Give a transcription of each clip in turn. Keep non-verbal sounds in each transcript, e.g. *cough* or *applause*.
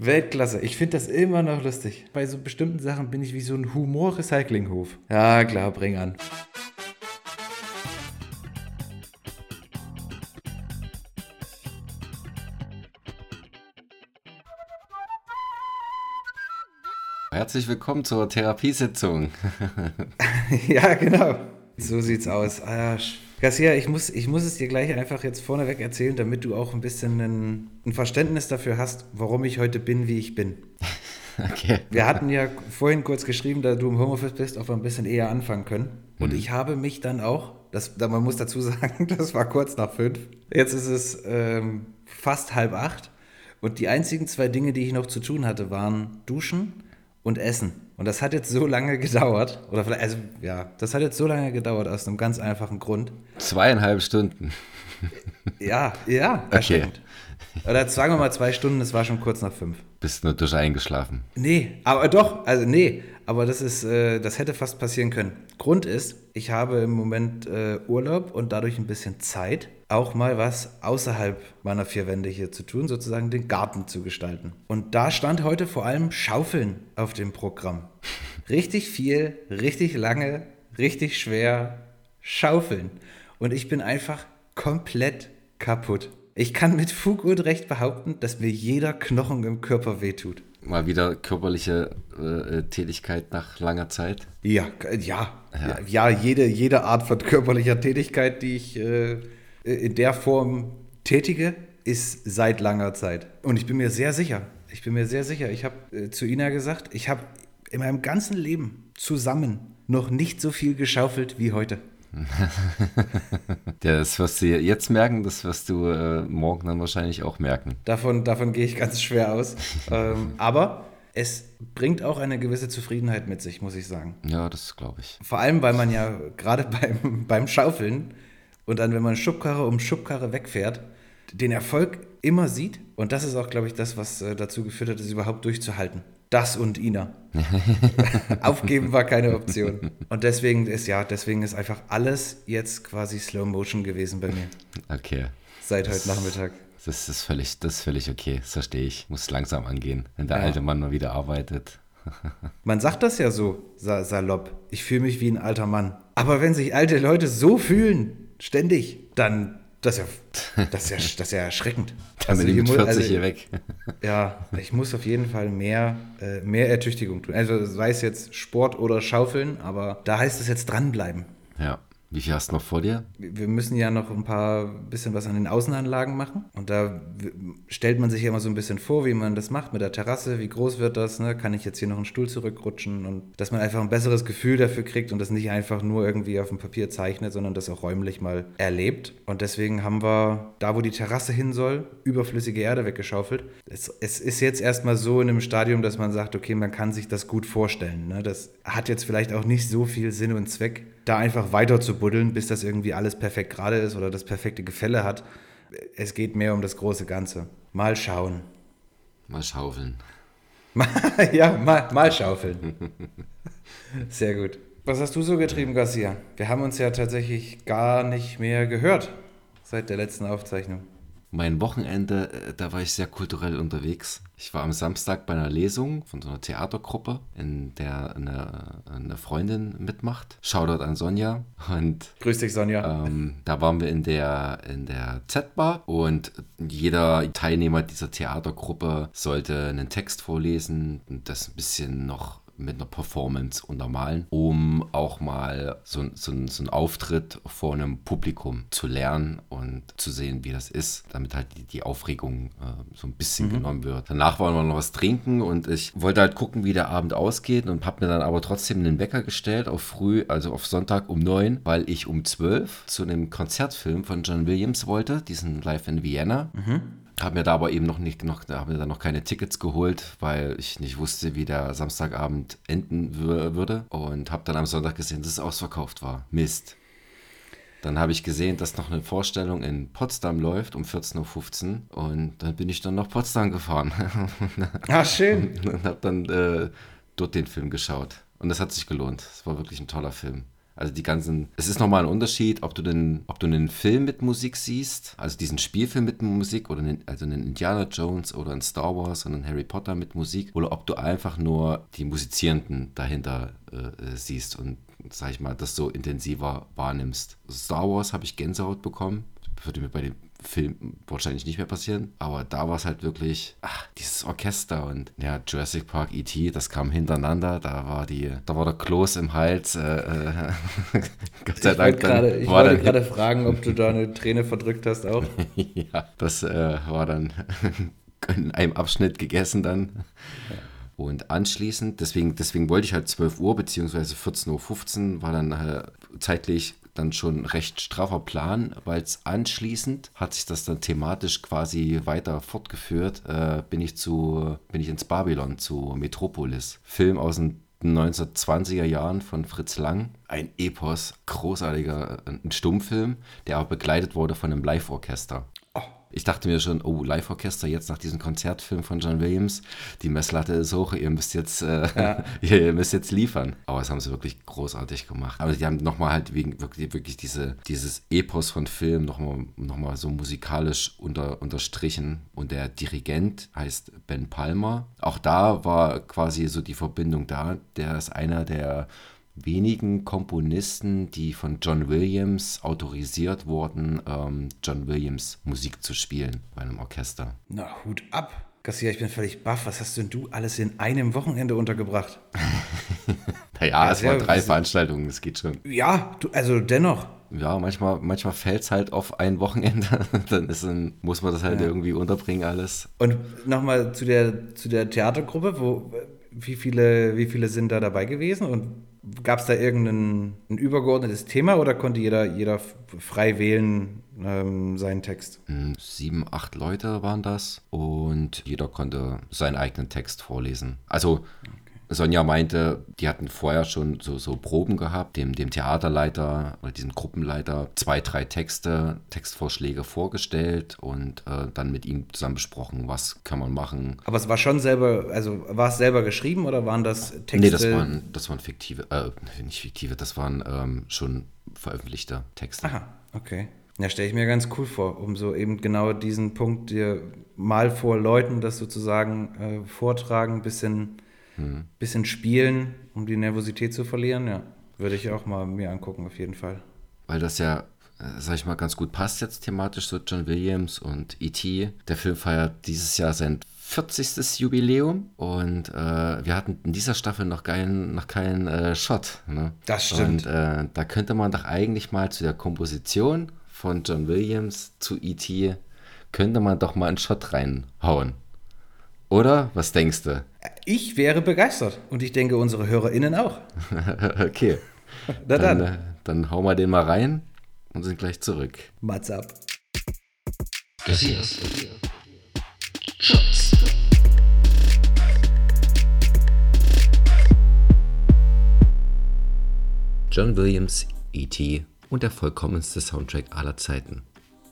Weltklasse. Ich finde das immer noch lustig. Bei so bestimmten Sachen bin ich wie so ein Humor-Recyclinghof. Ja, klar, bring an. Herzlich willkommen zur Therapiesitzung. *laughs* ja, genau. So sieht's aus. Ah, Garcia, ich muss, ich muss es dir gleich einfach jetzt vorneweg erzählen, damit du auch ein bisschen ein, ein Verständnis dafür hast, warum ich heute bin, wie ich bin. *laughs* Okay. Wir hatten ja vorhin kurz geschrieben, da du im Homeoffice bist, ob wir ein bisschen eher anfangen können. Und mhm. ich habe mich dann auch, das, man muss dazu *laughs* sagen, das war kurz nach fünf. Jetzt ist es ähm, fast halb acht. Und die einzigen zwei Dinge, die ich noch zu tun hatte, waren Duschen und Essen. Und das hat jetzt so lange gedauert, oder vielleicht, also ja, das hat jetzt so lange gedauert aus einem ganz einfachen Grund. Zweieinhalb Stunden. Ja, ja. Okay. Oder sagen wir mal zwei Stunden, es war schon kurz nach fünf. Bist du durch eingeschlafen? Nee, aber doch, also nee, aber das ist, äh, das hätte fast passieren können. Grund ist, ich habe im Moment äh, Urlaub und dadurch ein bisschen Zeit, auch mal was außerhalb meiner vier Wände hier zu tun, sozusagen den Garten zu gestalten. Und da stand heute vor allem Schaufeln auf dem Programm. Richtig viel, richtig lange, richtig schwer Schaufeln. Und ich bin einfach komplett kaputt. Ich kann mit Fug und Recht behaupten, dass mir jeder Knochen im Körper wehtut. Mal wieder körperliche äh, Tätigkeit nach langer Zeit? Ja, ja, ja, ja. jede, jede Art von körperlicher Tätigkeit, die ich äh, in der Form tätige, ist seit langer Zeit. Und ich bin mir sehr sicher, ich bin mir sehr sicher, ich habe äh, zu Ina gesagt, ich habe in meinem ganzen Leben zusammen noch nicht so viel geschaufelt wie heute. *laughs* das wirst du jetzt merken, das wirst du äh, morgen dann wahrscheinlich auch merken. Davon, davon gehe ich ganz schwer aus. *laughs* ähm, aber es bringt auch eine gewisse Zufriedenheit mit sich, muss ich sagen. Ja, das glaube ich. Vor allem, weil man ja gerade *laughs* beim, beim Schaufeln und dann, wenn man Schubkarre um Schubkarre wegfährt, den Erfolg immer sieht. Und das ist auch, glaube ich, das, was äh, dazu geführt hat, es überhaupt durchzuhalten. Das und Ina. *laughs* Aufgeben war keine Option. Und deswegen ist ja, deswegen ist einfach alles jetzt quasi Slow Motion gewesen bei mir. Okay. Seit das, heute Nachmittag. Das ist völlig, das ist völlig okay. Das verstehe ich. Muss langsam angehen, wenn der ja. alte Mann mal wieder arbeitet. *laughs* Man sagt das ja so salopp. Ich fühle mich wie ein alter Mann. Aber wenn sich alte Leute so fühlen, ständig, dann das ist ja, *laughs* das ist ja, das ist ja erschreckend. Dann also bin ich mit 40 also, hier weg. *laughs* Ja, ich muss auf jeden Fall mehr, äh, mehr Ertüchtigung tun. Also sei es jetzt Sport oder Schaufeln, aber da heißt es jetzt dranbleiben. Ja. Wie viel hast du noch vor dir? Wir müssen ja noch ein paar bisschen was an den Außenanlagen machen. Und da stellt man sich ja immer so ein bisschen vor, wie man das macht mit der Terrasse. Wie groß wird das? Ne? Kann ich jetzt hier noch einen Stuhl zurückrutschen? Und dass man einfach ein besseres Gefühl dafür kriegt und das nicht einfach nur irgendwie auf dem Papier zeichnet, sondern das auch räumlich mal erlebt. Und deswegen haben wir da, wo die Terrasse hin soll, überflüssige Erde weggeschaufelt. Es, es ist jetzt erstmal so in einem Stadium, dass man sagt, okay, man kann sich das gut vorstellen. Ne? Das hat jetzt vielleicht auch nicht so viel Sinn und Zweck da einfach weiter zu buddeln, bis das irgendwie alles perfekt gerade ist oder das perfekte Gefälle hat. Es geht mehr um das große Ganze. Mal schauen. Mal schaufeln. *laughs* ja, mal, mal schaufeln. Sehr gut. Was hast du so getrieben, Garcia? Wir haben uns ja tatsächlich gar nicht mehr gehört seit der letzten Aufzeichnung mein Wochenende, äh, da war ich sehr kulturell unterwegs. Ich war am Samstag bei einer Lesung von so einer Theatergruppe, in der eine, eine Freundin mitmacht. Shoutout an Sonja. Und, Grüß dich, Sonja. Ähm, da waren wir in der, in der Z-Bar und jeder Teilnehmer dieser Theatergruppe sollte einen Text vorlesen und das ein bisschen noch mit einer Performance untermalen, um auch mal so, so, so einen Auftritt vor einem Publikum zu lernen und zu sehen, wie das ist, damit halt die, die Aufregung äh, so ein bisschen mhm. genommen wird. Danach wollen wir noch was trinken und ich wollte halt gucken, wie der Abend ausgeht und habe mir dann aber trotzdem einen Wecker gestellt auf früh, also auf Sonntag um neun, weil ich um zwölf zu einem Konzertfilm von John Williams wollte, diesen Live in Vienna. Mhm. Habe mir da aber eben noch nicht noch, habe mir da noch keine Tickets geholt, weil ich nicht wusste, wie der Samstagabend enden würde. Und habe dann am Sonntag gesehen, dass es ausverkauft war. Mist. Dann habe ich gesehen, dass noch eine Vorstellung in Potsdam läuft um 14.15 Uhr und dann bin ich dann nach Potsdam gefahren. *laughs* Ah, schön. Und habe dann äh, dort den Film geschaut. Und das hat sich gelohnt. Es war wirklich ein toller Film. Also die ganzen, es ist nochmal ein Unterschied, ob du den, ob du einen Film mit Musik siehst, also diesen Spielfilm mit Musik oder einen, also einen Indiana Jones oder einen Star Wars und einen Harry Potter mit Musik oder ob du einfach nur die Musizierenden dahinter äh, siehst und sag ich mal, das so intensiver wahrnimmst. Star Wars habe ich Gänsehaut bekommen. Würde mir bei dem Film wahrscheinlich nicht mehr passieren. Aber da war es halt wirklich, ach, dieses Orchester und ja, Jurassic Park E.T., das kam hintereinander. Da war die, da war der Kloß im Hals. Äh, äh, *laughs* Gott sei ich Dank. Grade, ich wollte gerade fragen, ob du da eine Träne verdrückt hast auch. *laughs* ja, das äh, war dann *laughs* in einem Abschnitt gegessen dann. Ja. Und anschließend, deswegen, deswegen wollte ich halt 12 Uhr bzw. 14.15 Uhr, war dann äh, zeitlich dann schon recht straffer Plan, weil es anschließend hat sich das dann thematisch quasi weiter fortgeführt, äh, bin ich zu, bin ich ins Babylon zu Metropolis. Film aus den 1920er Jahren von Fritz Lang. Ein Epos, großartiger ein Stummfilm, der auch begleitet wurde von einem Live-Orchester ich dachte mir schon, oh, Live-Orchester jetzt nach diesem Konzertfilm von John Williams, die Messlatte ist hoch, ihr müsst jetzt, äh, ja. *laughs* ihr müsst jetzt liefern. Aber das haben sie wirklich großartig gemacht. Aber die haben nochmal halt wegen, wirklich, wirklich diese, dieses Epos von Film nochmal noch mal so musikalisch unter, unterstrichen. Und der Dirigent heißt Ben Palmer. Auch da war quasi so die Verbindung da. Der ist einer der wenigen Komponisten, die von John Williams autorisiert wurden, ähm, John Williams Musik zu spielen bei einem Orchester. Na, Hut ab. Garcia, ich bin völlig baff. Was hast denn du alles in einem Wochenende untergebracht? *laughs* naja, ja, es waren drei Veranstaltungen, das geht schon. Ja, du, also dennoch. Ja, manchmal, manchmal fällt es halt auf ein Wochenende. *laughs* Dann ist ein, muss man das halt ja. irgendwie unterbringen, alles. Und nochmal zu der, zu der Theatergruppe, wo, wie, viele, wie viele sind da dabei gewesen und Gab es da irgendein ein übergeordnetes Thema oder konnte jeder, jeder frei wählen ähm, seinen Text? Hm, sieben, acht Leute waren das und jeder konnte seinen eigenen Text vorlesen. Also Sonja meinte, die hatten vorher schon so, so Proben gehabt, dem, dem Theaterleiter oder diesem Gruppenleiter zwei, drei Texte, Textvorschläge vorgestellt und äh, dann mit ihm zusammen besprochen, was kann man machen. Aber es war schon selber, also war es selber geschrieben oder waren das Texte? Nee, das waren, das waren fiktive, äh, nicht fiktive, das waren ähm, schon veröffentlichte Texte. Aha, okay. Ja, stelle ich mir ganz cool vor, um so eben genau diesen Punkt dir mal vor Leuten das sozusagen äh, vortragen, bisschen hm. Bisschen spielen, um die Nervosität zu verlieren, ja. Würde ich auch mal mir angucken, auf jeden Fall. Weil das ja, äh, sag ich mal, ganz gut passt jetzt thematisch, so John Williams und E.T. Der Film feiert dieses Jahr sein 40. Jubiläum und äh, wir hatten in dieser Staffel noch keinen, noch keinen äh, Shot. Ne? Das stimmt. Und äh, da könnte man doch eigentlich mal zu der Komposition von John Williams zu E.T. könnte man doch mal einen Shot reinhauen. Oder? Was denkst du? Ich wäre begeistert und ich denke unsere HörerInnen auch. *laughs* okay. Na dann. Dann, äh, dann hauen wir den mal rein und sind gleich zurück. Mats ab. Kassiers. Schatz. John Williams, E.T. und der vollkommenste Soundtrack aller Zeiten.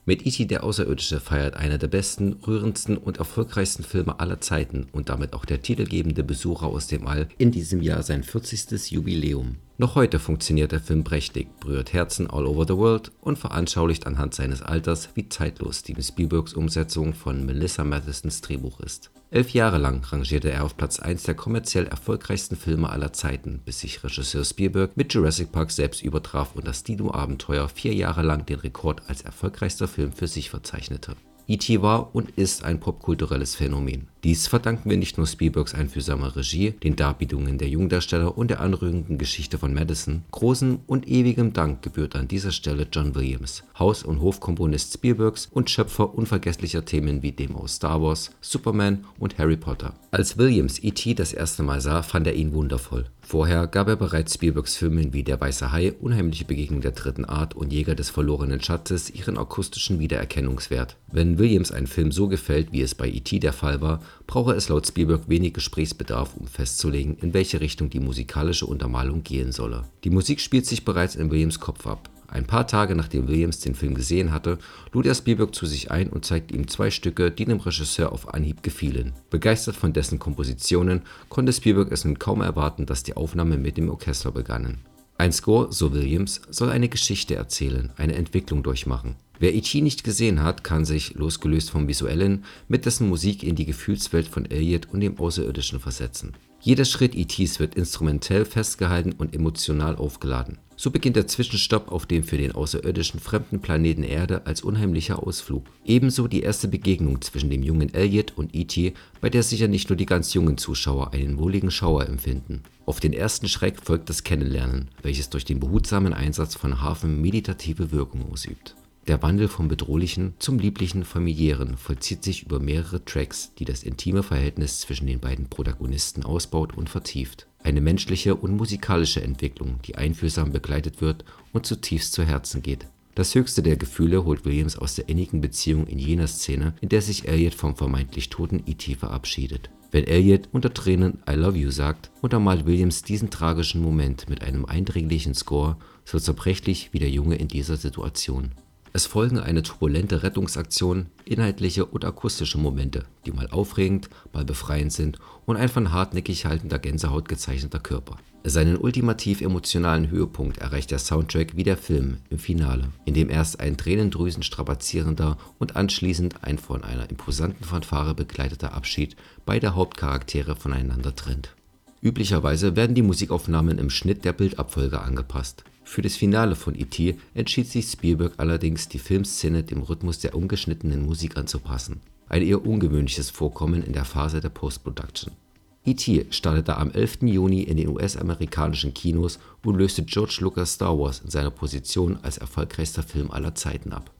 Mit E.T. der Außerirdische feiert einer der besten, rührendsten und erfolgreichsten Filme aller Zeiten und damit auch der titelgebende Besucher aus dem All in diesem Jahr sein 40. Jubiläum. Noch heute funktioniert der Film prächtig, berührt Herzen all over the world und veranschaulicht anhand seines Alters, wie zeitlos Steven Spielbergs Umsetzung von Melissa Mathesons Drehbuch ist. Elf Jahre lang rangierte er auf Platz 1 der kommerziell erfolgreichsten Filme aller Zeiten, bis sich Regisseur Spielberg mit Jurassic Park selbst übertraf und das Dino-Abenteuer vier Jahre lang den Rekord als erfolgreichster Film für sich verzeichnete. E.T. war und ist ein popkulturelles Phänomen. Dies verdanken wir nicht nur Spielbergs einfühlsamer Regie, den Darbietungen der Jungdarsteller und der anrührenden Geschichte von Madison. Großen und ewigem Dank gebührt an dieser Stelle John Williams, Haus- und Hofkomponist Spielbergs und Schöpfer unvergesslicher Themen wie dem aus Star Wars, Superman und Harry Potter. Als Williams E.T. das erste Mal sah, fand er ihn wundervoll. Vorher gab er bereits Spielbergs Filmen wie Der weiße Hai, Unheimliche Begegnung der dritten Art und Jäger des verlorenen Schatzes ihren akustischen Wiedererkennungswert. Wenn Williams ein Film so gefällt, wie es bei E.T. der Fall war, brauche es laut Spielberg wenig Gesprächsbedarf, um festzulegen, in welche Richtung die musikalische Untermalung gehen solle. Die Musik spielt sich bereits in Williams Kopf ab. Ein paar Tage nachdem Williams den Film gesehen hatte, lud er Spielberg zu sich ein und zeigte ihm zwei Stücke, die dem Regisseur auf Anhieb gefielen. Begeistert von dessen Kompositionen konnte Spielberg es nun kaum erwarten, dass die Aufnahmen mit dem Orchester begannen. Ein Score, so Williams, soll eine Geschichte erzählen, eine Entwicklung durchmachen. Wer E.T. nicht gesehen hat, kann sich, losgelöst vom Visuellen, mit dessen Musik in die Gefühlswelt von Elliot und dem Außerirdischen versetzen. Jeder Schritt E.T.s wird instrumentell festgehalten und emotional aufgeladen. So beginnt der Zwischenstopp auf dem für den Außerirdischen fremden Planeten Erde als unheimlicher Ausflug. Ebenso die erste Begegnung zwischen dem jungen Elliot und E.T., bei der sicher nicht nur die ganz jungen Zuschauer einen wohligen Schauer empfinden. Auf den ersten Schreck folgt das Kennenlernen, welches durch den behutsamen Einsatz von Harfen meditative Wirkung ausübt. Der Wandel vom Bedrohlichen zum Lieblichen Familiären vollzieht sich über mehrere Tracks, die das intime Verhältnis zwischen den beiden Protagonisten ausbaut und vertieft. Eine menschliche und musikalische Entwicklung, die einfühlsam begleitet wird und zutiefst zu Herzen geht. Das höchste der Gefühle holt Williams aus der innigen Beziehung in jener Szene, in der sich Elliot vom vermeintlich toten E.T. verabschiedet. Wenn Elliot unter Tränen I love you sagt, untermalt Williams diesen tragischen Moment mit einem eindringlichen Score, so zerbrechlich wie der Junge in dieser Situation. Es folgen eine turbulente Rettungsaktion, inhaltliche und akustische Momente, die mal aufregend, mal befreiend sind und ein von hartnäckig haltender Gänsehaut gezeichneter Körper. Seinen ultimativ emotionalen Höhepunkt erreicht der Soundtrack wie der Film im Finale, in dem erst ein Tränendrüsen strapazierender und anschließend ein von einer imposanten Fanfare begleiteter Abschied beider Hauptcharaktere voneinander trennt. Üblicherweise werden die Musikaufnahmen im Schnitt der Bildabfolge angepasst für das Finale von E.T. entschied sich Spielberg allerdings, die Filmszene dem Rhythmus der ungeschnittenen Musik anzupassen, ein eher ungewöhnliches Vorkommen in der Phase der Post-Production. E.T. startete am 11. Juni in den US-amerikanischen Kinos und löste George Lucas Star Wars in seiner Position als erfolgreichster Film aller Zeiten ab.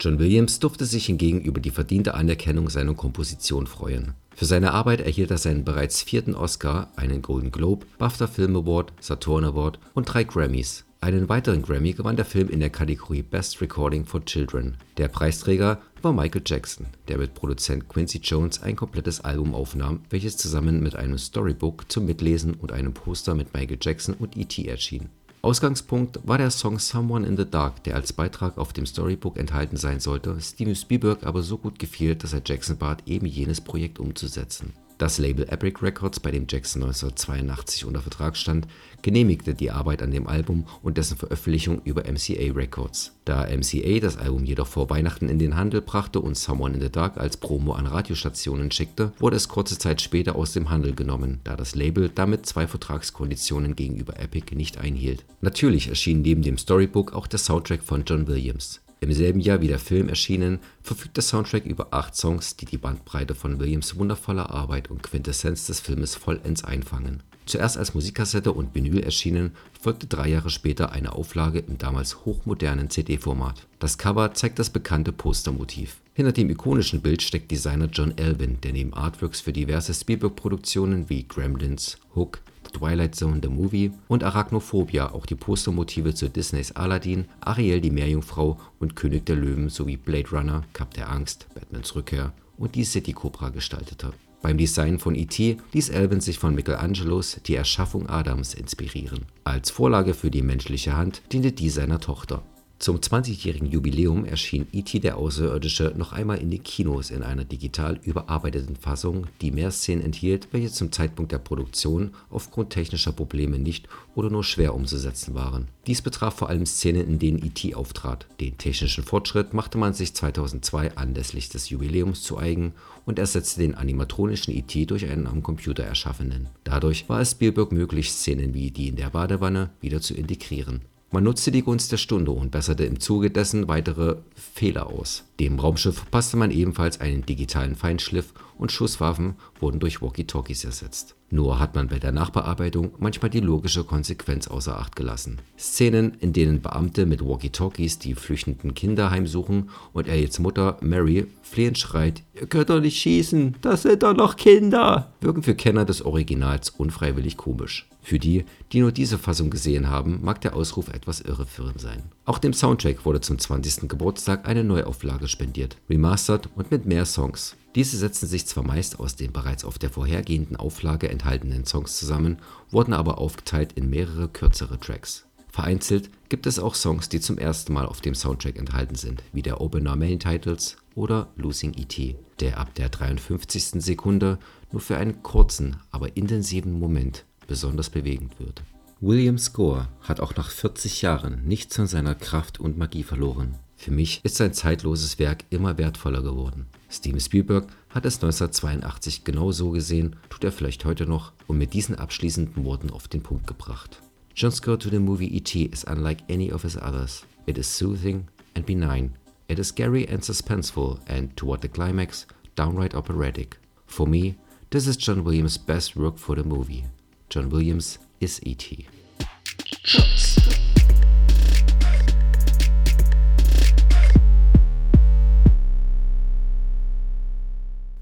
John Williams durfte sich hingegen über die verdiente Anerkennung seiner Komposition freuen. Für seine Arbeit erhielt er seinen bereits vierten Oscar, einen Golden Globe, BAFTA Film Award, Saturn Award und drei Grammys einen weiteren Grammy gewann der Film in der Kategorie Best Recording for Children. Der Preisträger war Michael Jackson, der mit Produzent Quincy Jones ein komplettes Album aufnahm, welches zusammen mit einem Storybook zum Mitlesen und einem Poster mit Michael Jackson und E.T. erschien. Ausgangspunkt war der Song Someone in the Dark, der als Beitrag auf dem Storybook enthalten sein sollte, Steven Spielberg aber so gut gefiel, dass er Jackson bat, eben jenes Projekt umzusetzen das Label Epic Records, bei dem Jackson 1982 unter Vertrag stand, genehmigte die Arbeit an dem Album und dessen Veröffentlichung über MCA Records. Da MCA das Album jedoch vor Weihnachten in den Handel brachte und Someone in the Dark als Promo an Radiostationen schickte, wurde es kurze Zeit später aus dem Handel genommen, da das Label damit zwei Vertragskonditionen gegenüber Epic nicht einhielt. Natürlich erschien neben dem Storybook auch der Soundtrack von John Williams. Im selben Jahr wie der Film erschienen, verfügt der Soundtrack über acht Songs, die die Bandbreite von Williams’ wundervoller Arbeit und Quintessenz des Filmes vollends einfangen. Zuerst als Musikkassette und Vinyl erschienen, folgte drei Jahre später eine Auflage im damals hochmodernen CD-Format. Das Cover zeigt das bekannte Postermotiv. Hinter dem ikonischen Bild steckt Designer John Elvin, der neben Artworks für diverse Spielberg-Produktionen wie Gremlins, Hook, Twilight Zone The Movie und Arachnophobia auch die Postermotive zu Disneys Aladdin, Ariel die Meerjungfrau und König der Löwen sowie Blade Runner, Cup der Angst, Batmans Rückkehr und die City Cobra gestaltete. Beim Design von E.T. ließ Alvin sich von Michelangelos Die Erschaffung Adams inspirieren. Als Vorlage für die menschliche Hand diente die seiner Tochter. Zum 20-jährigen Jubiläum erschien E.T. der Außerirdische noch einmal in den Kinos in einer digital überarbeiteten Fassung, die mehr Szenen enthielt, welche zum Zeitpunkt der Produktion aufgrund technischer Probleme nicht oder nur schwer umzusetzen waren. Dies betraf vor allem Szenen, in denen E.T. auftrat. Den technischen Fortschritt machte man sich 2002 anlässlich des Jubiläums zu eigen und ersetzte den animatronischen E.T. durch einen am Computer erschaffenen. Dadurch war es Spielberg möglich, Szenen wie die in der Badewanne wieder zu integrieren. Man nutzte die Gunst der Stunde und besserte im Zuge dessen weitere Fehler aus. Dem Raumschiff verpasste man ebenfalls einen digitalen Feinschliff und Schusswaffen wurden durch Walkie-Talkies ersetzt. Nur hat man bei der Nachbearbeitung manchmal die logische Konsequenz außer Acht gelassen. Szenen, in denen Beamte mit Walkie-Talkies die flüchtenden Kinder heimsuchen und Elliots Mutter Mary flehend schreit: Ihr könnt doch nicht schießen, das sind doch noch Kinder, wirken für Kenner des Originals unfreiwillig komisch. Für die, die nur diese Fassung gesehen haben, mag der Ausruf etwas irreführend sein. Auch dem Soundtrack wurde zum 20. Geburtstag eine Neuauflage spendiert, remastered und mit mehr Songs. Diese setzen sich zwar meist aus den bereits auf der vorhergehenden Auflage enthaltenen Songs zusammen, wurden aber aufgeteilt in mehrere kürzere Tracks. Vereinzelt gibt es auch Songs, die zum ersten Mal auf dem Soundtrack enthalten sind, wie der Opener Main Titles oder Losing E.T., der ab der 53. Sekunde nur für einen kurzen, aber intensiven Moment besonders bewegend wird. Williams Gore hat auch nach 40 Jahren nichts von seiner Kraft und Magie verloren. Für mich ist sein zeitloses Werk immer wertvoller geworden. Steven Spielberg hat es 1982 genau so gesehen, tut er vielleicht heute noch und mit diesen abschließenden Worten auf den Punkt gebracht. John's score to the movie E.T. is unlike any of his others. It is soothing and benign. It is scary and suspenseful and, toward the climax, downright operatic. For me, this is John Williams' best work for the movie. John Williams is E.T.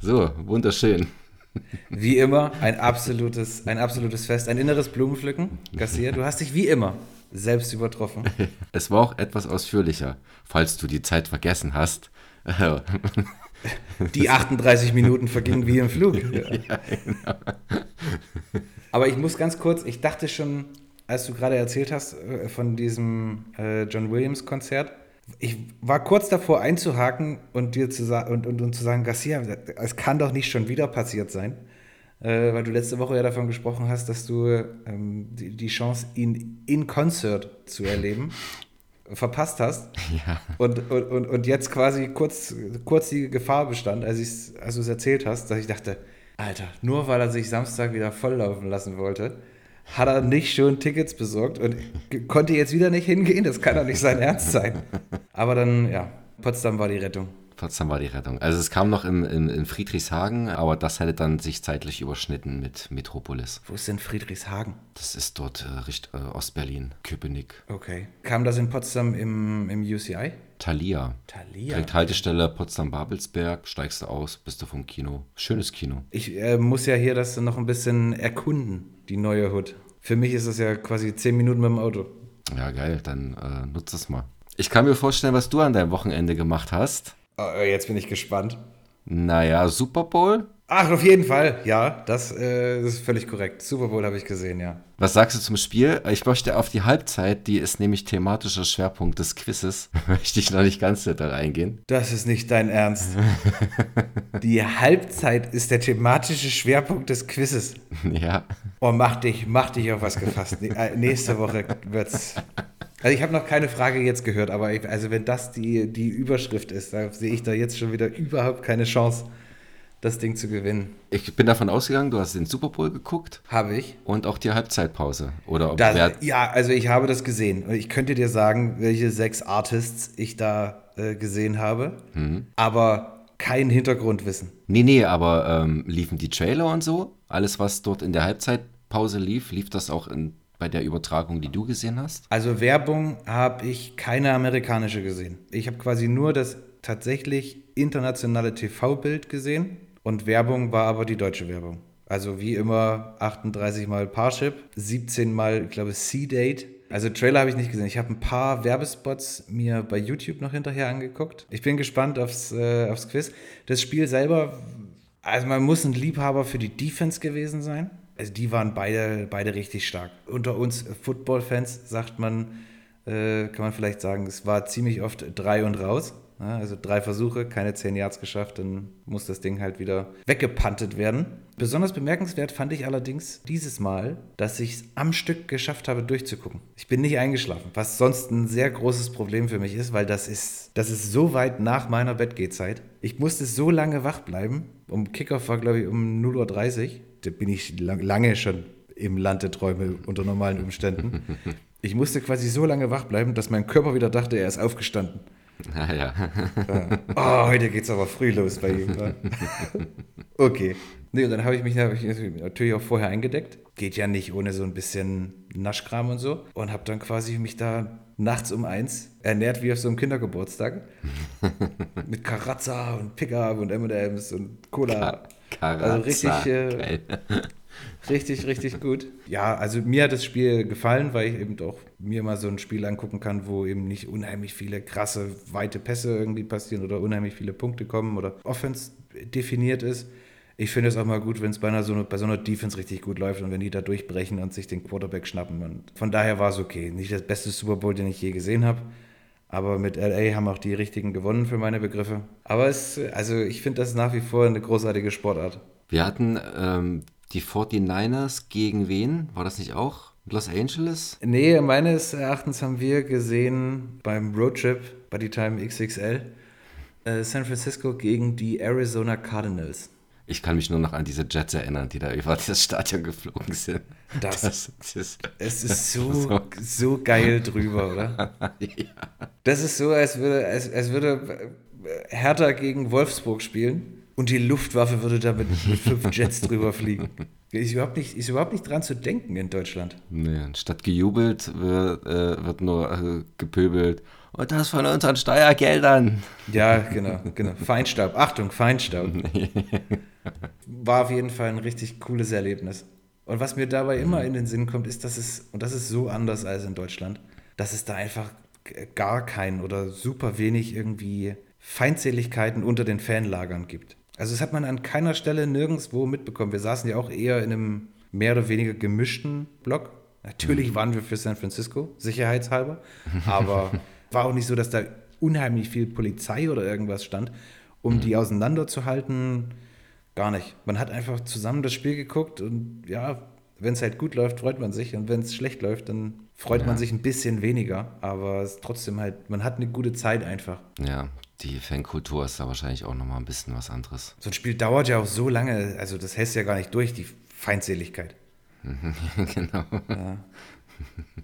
So, wunderschön. Wie immer, ein absolutes, ein absolutes Fest, ein inneres Blumenpflücken. Garcia, du hast dich wie immer selbst übertroffen. Es war auch etwas ausführlicher, falls du die Zeit vergessen hast. *laughs* Die 38 Minuten vergingen wie im Flug. *laughs* Ja, genau. Aber ich muss ganz kurz, ich dachte schon, als du gerade erzählt hast äh, von diesem äh, John Williams Konzert, ich war kurz davor einzuhaken und dir zu, und, und, und zu sagen, Garcia, es kann doch nicht schon wieder passiert sein, äh, weil du letzte Woche ja davon gesprochen hast, dass du ähm, die, die, Chance, ihn in Konzert zu erleben, verpasst hast. *laughs* Ja. Und, und, und, jetzt quasi kurz, kurz die Gefahr bestand, als, als du es erzählt hast, dass ich dachte, Alter, nur weil er sich Samstag wieder volllaufen lassen wollte, hat er nicht schon Tickets besorgt und konnte jetzt wieder nicht hingehen. Das kann doch nicht sein Ernst sein. *laughs* Aber dann, ja, Potsdam war die Rettung. Potsdam war die Rettung. Also es kam noch in, in, in, Friedrichshagen, aber das hätte dann sich zeitlich überschnitten mit Metropolis. Wo ist denn Friedrichshagen? Das ist dort äh, Richt, äh, Ostberlin, Köpenick. Okay. Kam das in Potsdam im, im UCI? Thalia. Thalia. Direkt Haltestelle Potsdam-Babelsberg, steigst du aus, bist du vom Kino. Schönes Kino. Ich äh, muss ja hier das noch ein bisschen erkunden die neue Hood. Für mich ist das ja quasi zehn Minuten mit dem Auto. Ja, geil, dann äh, nutze es mal. Ich kann mir vorstellen, was du an deinem Wochenende gemacht hast. Oh, jetzt bin ich gespannt. Naja, Super Bowl? Ach, auf jeden Fall. Ja, das, äh, das ist völlig korrekt. Super Bowl habe ich gesehen, ja. Was sagst du zum Spiel? Ich möchte auf die Halbzeit, die ist nämlich thematischer Schwerpunkt des Quizzes, *laughs* möchte ich noch nicht ganz da reingehen. Das ist nicht dein Ernst. *laughs* die Halbzeit ist der thematische Schwerpunkt des Quizzes. Ja. Oh, mach dich, mach dich auf was gefasst. Äh, nächste Woche wird's. Also ich habe noch keine Frage jetzt gehört, aber ich, also wenn das die, die Überschrift ist, da sehe ich da jetzt schon wieder überhaupt keine Chance das Ding zu gewinnen. Ich bin davon ausgegangen, du hast den Super Bowl geguckt. Habe ich. Und auch die Halbzeitpause. Oder ob das, ja, also ich habe das gesehen. Und ich könnte dir sagen, welche sechs Artists ich da äh, gesehen habe. Mhm. Aber kein Hintergrundwissen. Nee, nee, aber ähm, liefen die Trailer und so? Alles, was dort in der Halbzeitpause lief, lief das auch in, bei der Übertragung, die du gesehen hast? Also Werbung habe ich keine amerikanische gesehen. Ich habe quasi nur das tatsächlich internationale TV-Bild gesehen und Werbung war aber die deutsche Werbung. Also wie immer 38 mal Parship, 17 mal, ich glaube, C-Date. Also Trailer habe ich nicht gesehen. Ich habe ein paar Werbespots mir bei YouTube noch hinterher angeguckt. Ich bin gespannt aufs, äh, aufs Quiz. Das Spiel selber, also man muss ein Liebhaber für die Defense gewesen sein. Also die waren beide, beide richtig stark. Unter uns Football-Fans sagt man, äh, kann man vielleicht sagen, es war ziemlich oft drei und raus. Also drei Versuche, keine zehn Yards geschafft, dann muss das Ding halt wieder weggepantet werden. Besonders bemerkenswert fand ich allerdings dieses Mal, dass ich es am Stück geschafft habe, durchzugucken. Ich bin nicht eingeschlafen, was sonst ein sehr großes Problem für mich ist, weil das ist, das ist so weit nach meiner Bettgehzeit. Ich musste so lange wach bleiben. Um Kickoff war, glaube ich, um 0.30 Uhr. Da bin ich lange schon im Land der Träume unter normalen Umständen. *laughs* Ich musste quasi so lange wach bleiben, dass mein Körper wieder dachte, er ist aufgestanden. Ah, ja. *laughs* oh, heute geht's aber früh los bei ihm. *laughs* okay. Nee, und dann habe ich mich hab ich natürlich auch vorher eingedeckt. Geht ja nicht ohne so ein bisschen Naschkram und so. Und habe dann quasi mich da nachts um eins ernährt wie auf so einem Kindergeburtstag. Mit Karazza und Pickup und M&M's und Cola. Karazza. Also richtig, äh, Richtig, richtig gut. Ja, also mir hat das Spiel gefallen, weil ich eben auch mir mal so ein Spiel angucken kann, wo eben nicht unheimlich viele krasse, weite Pässe irgendwie passieren oder unheimlich viele Punkte kommen oder Offense definiert ist. Ich finde es auch mal gut, wenn es bei, so bei so einer Defense richtig gut läuft und wenn die da durchbrechen und sich den Quarterback schnappen. Und von daher war es okay. Nicht das beste Super Bowl, den ich je gesehen habe. Aber mit LA haben auch die richtigen gewonnen für meine Begriffe. Aber es, also ich finde das nach wie vor eine großartige Sportart. Wir hatten ähm, die 49ers gegen wen? War das nicht auch? Los Angeles? Nee, meines Erachtens haben wir gesehen beim Roadtrip Buddy Time XXL äh, San Francisco gegen die Arizona Cardinals. Ich kann mich nur noch an diese Jets erinnern, die da über das Stadion geflogen sind. Das, das ist, es ist so, so, so geil drüber, oder? *laughs* ja. Das ist so, als würde, als, als würde Hertha gegen Wolfsburg spielen und die Luftwaffe würde da mit, mit fünf Jets *laughs* drüber fliegen. Ist überhaupt, nicht, ist überhaupt nicht dran zu denken in Deutschland. Nee, statt gejubelt wird, äh, wird nur äh, gepöbelt. Und das von unseren Steuergeldern. Ja, genau, genau. Feinstaub. Achtung, Feinstaub. *laughs* War auf jeden Fall ein richtig cooles Erlebnis. Und was mir dabei immer in den Sinn kommt, ist, dass es, und das ist so anders als in Deutschland, dass es da einfach gar keinen oder super wenig irgendwie Feindseligkeiten unter den Fanlagern gibt. Also das hat man an keiner Stelle nirgendwo mitbekommen. Wir saßen ja auch eher in einem mehr oder weniger gemischten Block. Natürlich mhm. waren wir für San Francisco, sicherheitshalber, aber *laughs* war auch nicht so, dass da unheimlich viel Polizei oder irgendwas stand, um mhm. die auseinanderzuhalten. Gar nicht. Man hat einfach zusammen das Spiel geguckt und ja, wenn es halt gut läuft, freut man sich und wenn es schlecht läuft, dann freut ja. man sich ein bisschen weniger, aber es ist trotzdem halt, man hat eine gute Zeit einfach. Ja, die Fankultur ist da wahrscheinlich auch nochmal ein bisschen was anderes. So ein Spiel dauert ja auch so lange, also das hältst ja gar nicht durch, die Feindseligkeit. *laughs* genau. Ja.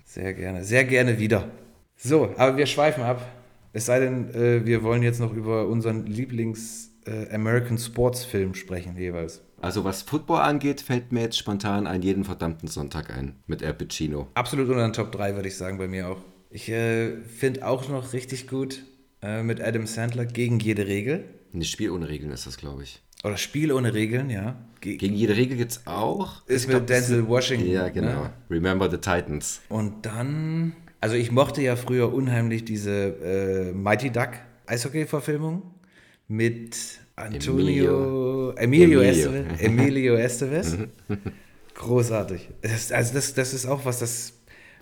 Sehr gerne, sehr gerne wieder. So, aber wir schweifen ab. Es sei denn, äh, wir wollen jetzt noch über unseren Lieblings-American äh, Sports Film sprechen, jeweils. Also was Football angeht, fällt mir jetzt spontan einen jeden verdammten Sonntag ein mit Al Pacino. Absolut unter den Top 3, würde ich sagen, bei mir auch. Ich äh, finde auch noch richtig gut äh, mit Adam Sandler gegen jede Regel. Ein Spiel ohne Regeln ist das, glaube ich. Oder Spiel ohne Regeln, ja. Ge gegen jede Regel gibt es auch. Ist ich mit glaub, Denzel Washington. Ja, genau. Ne? Remember the Titans. Und dann, also ich mochte ja früher unheimlich diese äh, Mighty Duck Eishockey-Verfilmung mit Antonio, Emilio, Emilio, Estevez. Emilio *laughs* Estevez. Großartig. Das, also das, das ist auch was, das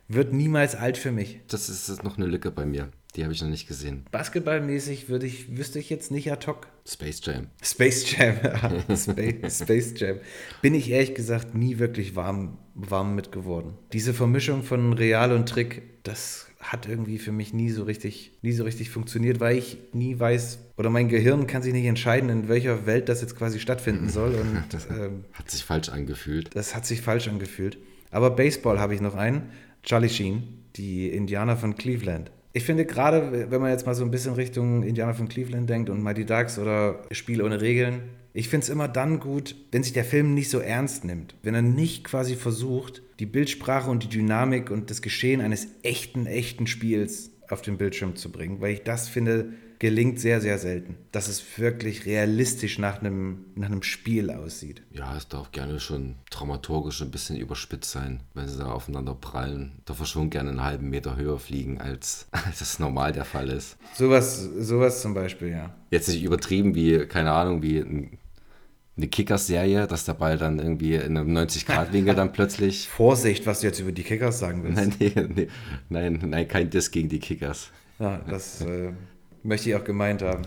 wird niemals alt für mich. Das ist noch eine Lücke bei mir. Die habe ich noch nicht gesehen. Basketballmäßig würde ich, wüsste ich jetzt nicht ad hoc. Space Jam. Space Jam, *laughs* Space, Space Jam. Bin ich ehrlich gesagt nie wirklich warm, warm mit geworden. Diese Vermischung von Real und Trick, das hat irgendwie für mich nie so richtig, nie so richtig funktioniert, weil ich nie weiß, oder mein Gehirn kann sich nicht entscheiden, in welcher Welt das jetzt quasi stattfinden soll. Und, *laughs* ähm, hat sich falsch angefühlt. Das hat sich falsch angefühlt. Aber Baseball habe ich noch einen. Charlie Sheen, die Indianer von Cleveland. Ich finde gerade, wenn man jetzt mal so ein bisschen Richtung Indianer von Cleveland denkt und Mighty Ducks oder Spiel ohne Regeln, ich finde es immer dann gut, wenn sich der Film nicht so ernst nimmt. Wenn er nicht quasi versucht, die Bildsprache und die Dynamik und das Geschehen eines echten, echten Spiels auf den Bildschirm zu bringen. Weil ich das finde, gelingt sehr, sehr selten. Dass es wirklich realistisch nach einem, nach einem Spiel aussieht. Ja, es darf gerne schon dramaturgisch ein bisschen überspitzt sein, wenn sie da aufeinander prallen. Darf er schon gerne einen halben Meter höher fliegen, als, *laughs* als das normal der Fall ist. Sowas, sowas zum Beispiel, ja. Jetzt nicht übertrieben wie, keine Ahnung, wie ein eine Kickers-Serie, dass der Ball dann irgendwie in einem 90-Grad-Winkel dann plötzlich. *laughs* Vorsicht, was du jetzt über die Kickers sagen willst. Nein, nee, nee, nein, nein, kein Diss gegen die Kickers. Ja, das äh, möchte ich auch gemeint haben.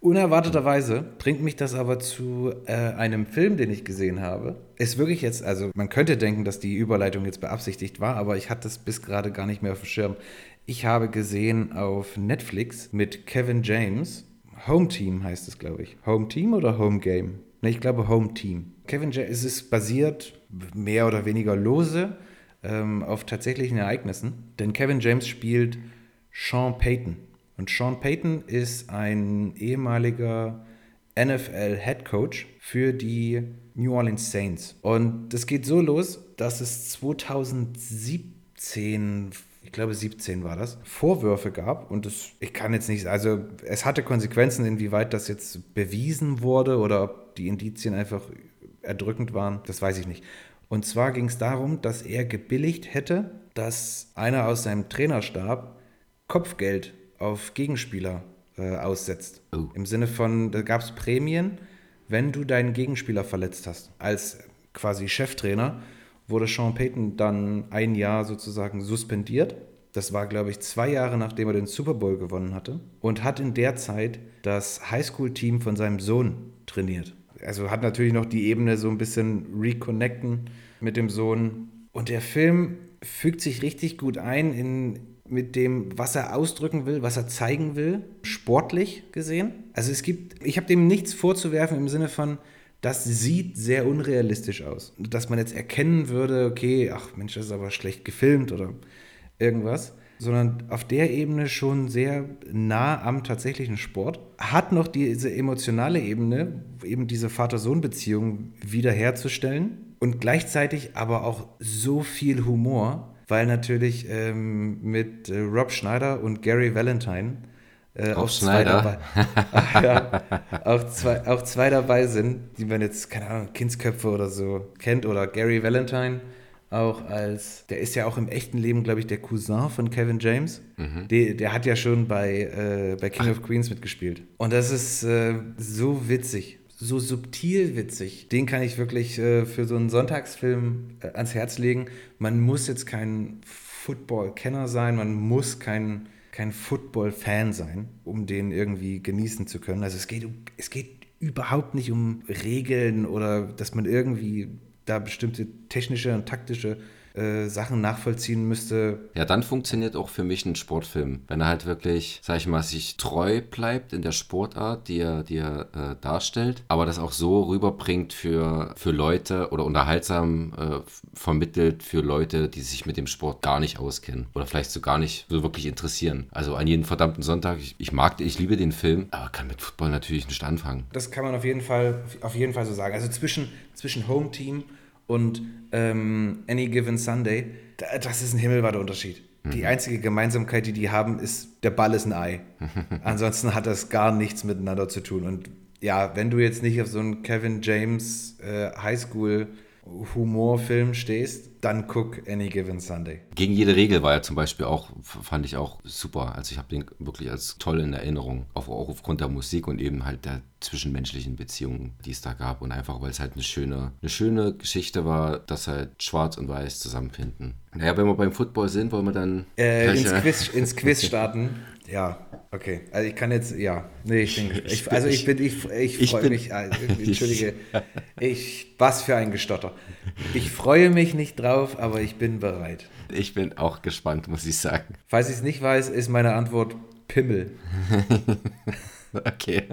Unerwarteterweise bringt mich das aber zu äh, einem Film, den ich gesehen habe. Ist wirklich jetzt, also man könnte denken, dass die Überleitung jetzt beabsichtigt war, aber ich hatte das bis gerade gar nicht mehr auf dem Schirm. Ich habe gesehen auf Netflix mit Kevin James, Home Team heißt es, glaube ich. Home Team oder Home Game? Ne, ich glaube Home Team. Kevin James, es ist basiert mehr oder weniger lose ähm, auf tatsächlichen Ereignissen, denn Kevin James spielt Sean Payton. Und Sean Payton ist ein ehemaliger NFL-Head Coach für die New Orleans Saints. Und das geht so los, dass es 2017, ich glaube 17 war das, Vorwürfe gab. Und das, ich kann jetzt nicht, also es hatte Konsequenzen, inwieweit das jetzt bewiesen wurde oder ob die Indizien einfach erdrückend waren, das weiß ich nicht. Und zwar ging es darum, dass er gebilligt hätte, dass einer aus seinem Trainerstab Kopfgeld auf Gegenspieler äh, aussetzt. Oh. Im Sinne von, da gab es Prämien, wenn du deinen Gegenspieler verletzt hast. Als quasi Cheftrainer wurde Sean Payton dann ein Jahr sozusagen suspendiert. Das war, glaube ich, zwei Jahre nachdem er den Super Bowl gewonnen hatte. Und hat in der Zeit das Highschool-Team von seinem Sohn trainiert. Also hat natürlich noch die Ebene so ein bisschen reconnecten mit dem Sohn Und der Film fügt sich richtig gut ein in, mit dem, was er ausdrücken will, was er zeigen will, sportlich gesehen. Also es gibt, ich habe dem nichts vorzuwerfen im Sinne von, das sieht sehr unrealistisch aus. Dass man jetzt erkennen würde, okay, ach Mensch, das ist aber schlecht gefilmt oder irgendwas. Sondern auf der Ebene schon sehr nah am tatsächlichen Sport. Hat noch diese emotionale Ebene, eben diese Vater-Sohn-Beziehung wiederherzustellen. Und gleichzeitig aber auch so viel Humor, weil natürlich ähm, mit äh, Rob Schneider und Gary Valentine äh, auch, zwei dabei, ach, *laughs* ja, auch, zwei, auch zwei dabei sind, die man jetzt, keine Ahnung, Kindsköpfe oder so kennt oder Gary Valentine auch als, der ist ja auch im echten Leben, glaube ich, der Cousin von Kevin James. Mhm. Der, der hat ja schon bei, äh, bei King Ach. of Queens mitgespielt. Und das ist äh, so witzig, so subtil witzig. Den kann ich wirklich äh, für so einen Sonntagsfilm äh, ans Herz legen. Man muss jetzt kein Football-Kenner sein, man muss kein kein Football-Fan sein, um den irgendwie genießen zu können. Also es geht, es geht überhaupt nicht um Regeln oder dass man irgendwie da bestimmte technische und taktische äh, Sachen nachvollziehen müsste. Ja, dann funktioniert auch für mich ein Sportfilm, wenn er halt wirklich, sag ich mal, sich treu bleibt in der Sportart, die er, die er äh, darstellt, aber das auch so rüberbringt für, für Leute oder unterhaltsam äh, vermittelt für Leute, die sich mit dem Sport gar nicht auskennen oder vielleicht so gar nicht so wirklich interessieren. Also an jeden verdammten Sonntag, ich, ich mag, ich liebe den Film, aber kann mit Football natürlich nicht anfangen. Das kann man auf jeden Fall, auf jeden Fall so sagen. Also zwischen, zwischen Home Team und ähm, Any Given Sunday, das ist ein himmelweiter Unterschied. Mhm. Die einzige Gemeinsamkeit, die die haben, ist, der Ball ist ein Ei. *laughs* Ansonsten hat das gar nichts miteinander zu tun. Und ja, wenn du jetzt nicht auf so einen Kevin James äh, Highschool Humorfilm stehst, dann guck Any Given Sunday. Gegen jede Regel war er zum Beispiel auch, fand ich auch super. Also ich habe den wirklich als toll in Erinnerung, auch, auch aufgrund der Musik und eben halt der zwischenmenschlichen Beziehungen, die es da gab. Und einfach, weil es halt eine schöne, eine schöne Geschichte war, dass halt Schwarz und Weiß zusammenfinden. Naja, wenn wir beim Football sind, wollen wir dann... Äh, ins, Quiz, ins Quiz *laughs* starten. Ja, okay. Also ich kann jetzt, ja. Nee, ich denke, ich, also ich bin, ich, ich, ich freue mich, *laughs* also, entschuldige, *laughs* ich, was für ein Gestotter. Ich freue mich nicht drauf, aber ich bin bereit. Ich bin auch gespannt, muss ich sagen. Falls ich es nicht weiß, ist meine Antwort Pimmel. *laughs* okay.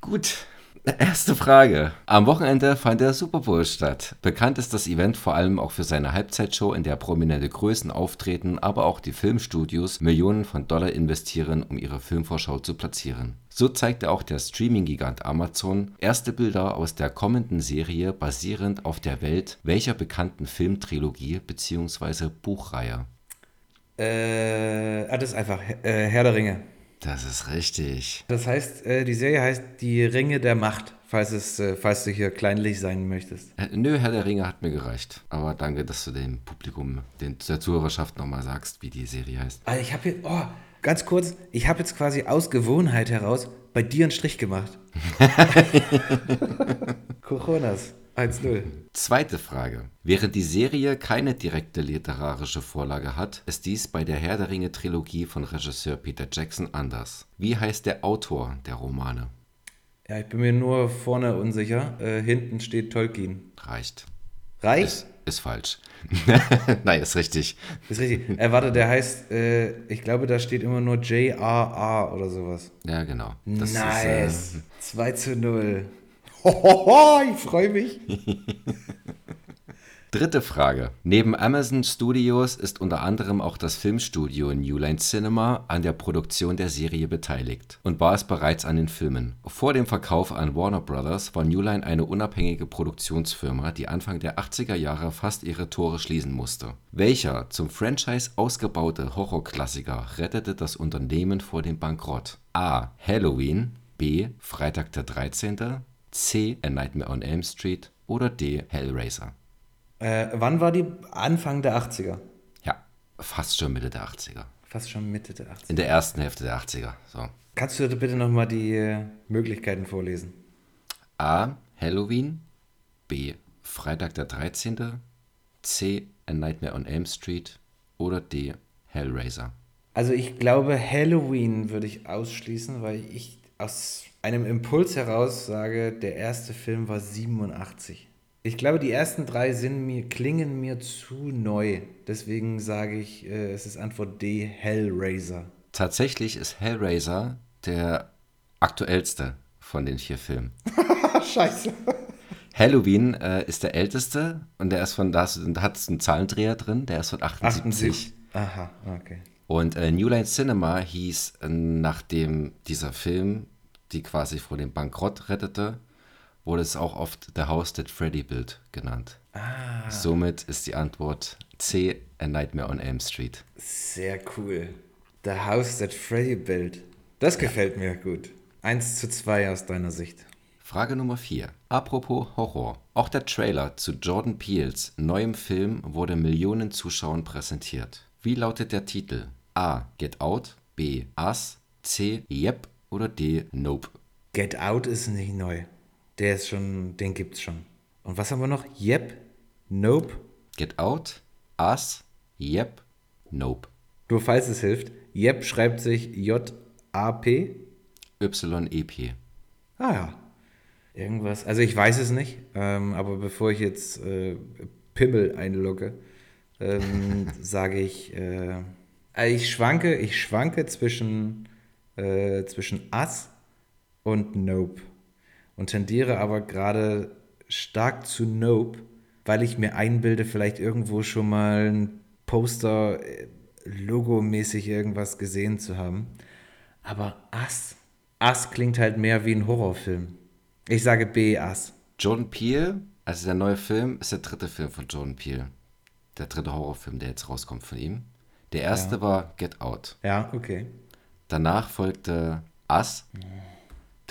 Gut, Erste Frage. Am Wochenende fand der Super Bowl statt. Bekannt ist das Event vor allem auch für seine Halbzeitshow, in der prominente Größen auftreten, aber auch die Filmstudios Millionen von Dollar investieren, um ihre Filmvorschau zu platzieren. So zeigte auch der Streaming-Gigant Amazon erste Bilder aus der kommenden Serie basierend auf der Welt welcher bekannten Filmtrilogie bzw. Buchreihe? Äh, ah, das ist einfach äh, Herr der Ringe. Das ist richtig. Das heißt, äh, die Serie heißt Die Ringe der Macht, falls, es, äh, falls du hier kleinlich sein möchtest. Äh, nö, Herr der Ringe hat mir gereicht. Aber danke, dass du dem Publikum, den, der Zuhörerschaft nochmal sagst, wie die Serie heißt. Also ich habe hier, oh, ganz kurz, ich habe jetzt quasi aus Gewohnheit heraus bei dir einen Strich gemacht. *laughs* Coronas. 1-0. Zweite Frage. Während die Serie keine direkte literarische Vorlage hat, ist dies bei der Herr der Ringe Trilogie von Regisseur Peter Jackson anders. Wie heißt der Autor der Romane? Ja, ich bin mir nur vorne unsicher. Äh, hinten steht Tolkien. Reicht. Reicht? Ist, ist falsch. *laughs* Nein, ist richtig. Ist richtig. Äh, warte, der heißt, äh, ich glaube, da steht immer nur J.R.R. oder sowas. Ja, genau. Das nice. Ist, äh, 2 zu 0. Hohoho, ich freue mich. *laughs* Dritte Frage. Neben Amazon Studios ist unter anderem auch das Filmstudio New Line Cinema an der Produktion der Serie beteiligt und war es bereits an den Filmen. Vor dem Verkauf an Warner Brothers war New Line eine unabhängige Produktionsfirma, die Anfang der 80er Jahre fast ihre Tore schließen musste. Welcher zum Franchise ausgebaute Horrorklassiker rettete das Unternehmen vor dem Bankrott? A. Halloween, B. Freitag der 13., C. A Nightmare on Elm Street oder D. Hellraiser? Äh, wann war die? Anfang der 80er. Ja, fast schon Mitte der 80er. Fast schon Mitte der 80er. In der ersten Hälfte der 80er. So. Kannst du bitte nochmal die äh, Möglichkeiten vorlesen? A. Halloween. B. Freitag der 13. C. A Nightmare on Elm Street. Oder D. Hellraiser. Also ich glaube, Halloween würde ich ausschließen, weil ich aus einem Impuls heraus sage, der erste Film war 87. Ich glaube, die ersten drei sind mir, klingen mir zu neu. Deswegen sage ich, äh, es ist Antwort D, Hellraiser. Tatsächlich ist Hellraiser der aktuellste von den vier Filmen. *laughs* Scheiße. Halloween äh, ist der älteste und der ist von, da hat es einen Zahlendreher drin, der ist von 78. 78. Aha, okay. Und äh, New Line Cinema hieß, äh, nachdem dieser Film die quasi vor dem Bankrott rettete, wurde es auch oft The House That Freddy Built genannt. Ah. Somit ist die Antwort C, A Nightmare on Elm Street. Sehr cool. The House That Freddy Built. Das gefällt mir gut. Eins zu zwei aus deiner Sicht. Frage Nummer 4. Apropos Horror. Auch der Trailer zu Jordan Peels neuem Film wurde Millionen Zuschauern präsentiert. Wie lautet der Titel? A. Get Out. B. Us. C. Yep. Oder D. Nope. Get Out ist nicht neu. Der ist schon, den gibt's schon. Und was haben wir noch? Yep. Nope. Get Out. Us. Yep. Nope. Nur falls es hilft. Yep schreibt sich J-A-P. Y-E-P. Ah ja. Irgendwas. Also ich weiß es nicht, ähm, aber bevor ich jetzt äh, Pimmel einlogge, ähm, *laughs* sage ich, äh, ich schwanke, ich schwanke zwischen, äh, zwischen Us und Nope und tendiere aber gerade stark zu Nope, weil ich mir einbilde, vielleicht irgendwo schon mal ein Poster äh, logomäßig irgendwas gesehen zu haben. Aber Us, Us klingt halt mehr wie ein Horrorfilm. Ich sage B, Us. Jordan Peele, also der neue Film, ist der dritte Film von Jordan Peele. Der dritte Horrorfilm, der jetzt rauskommt von ihm. Der erste ja. war Get Out. Ja, okay. Danach folgte Us.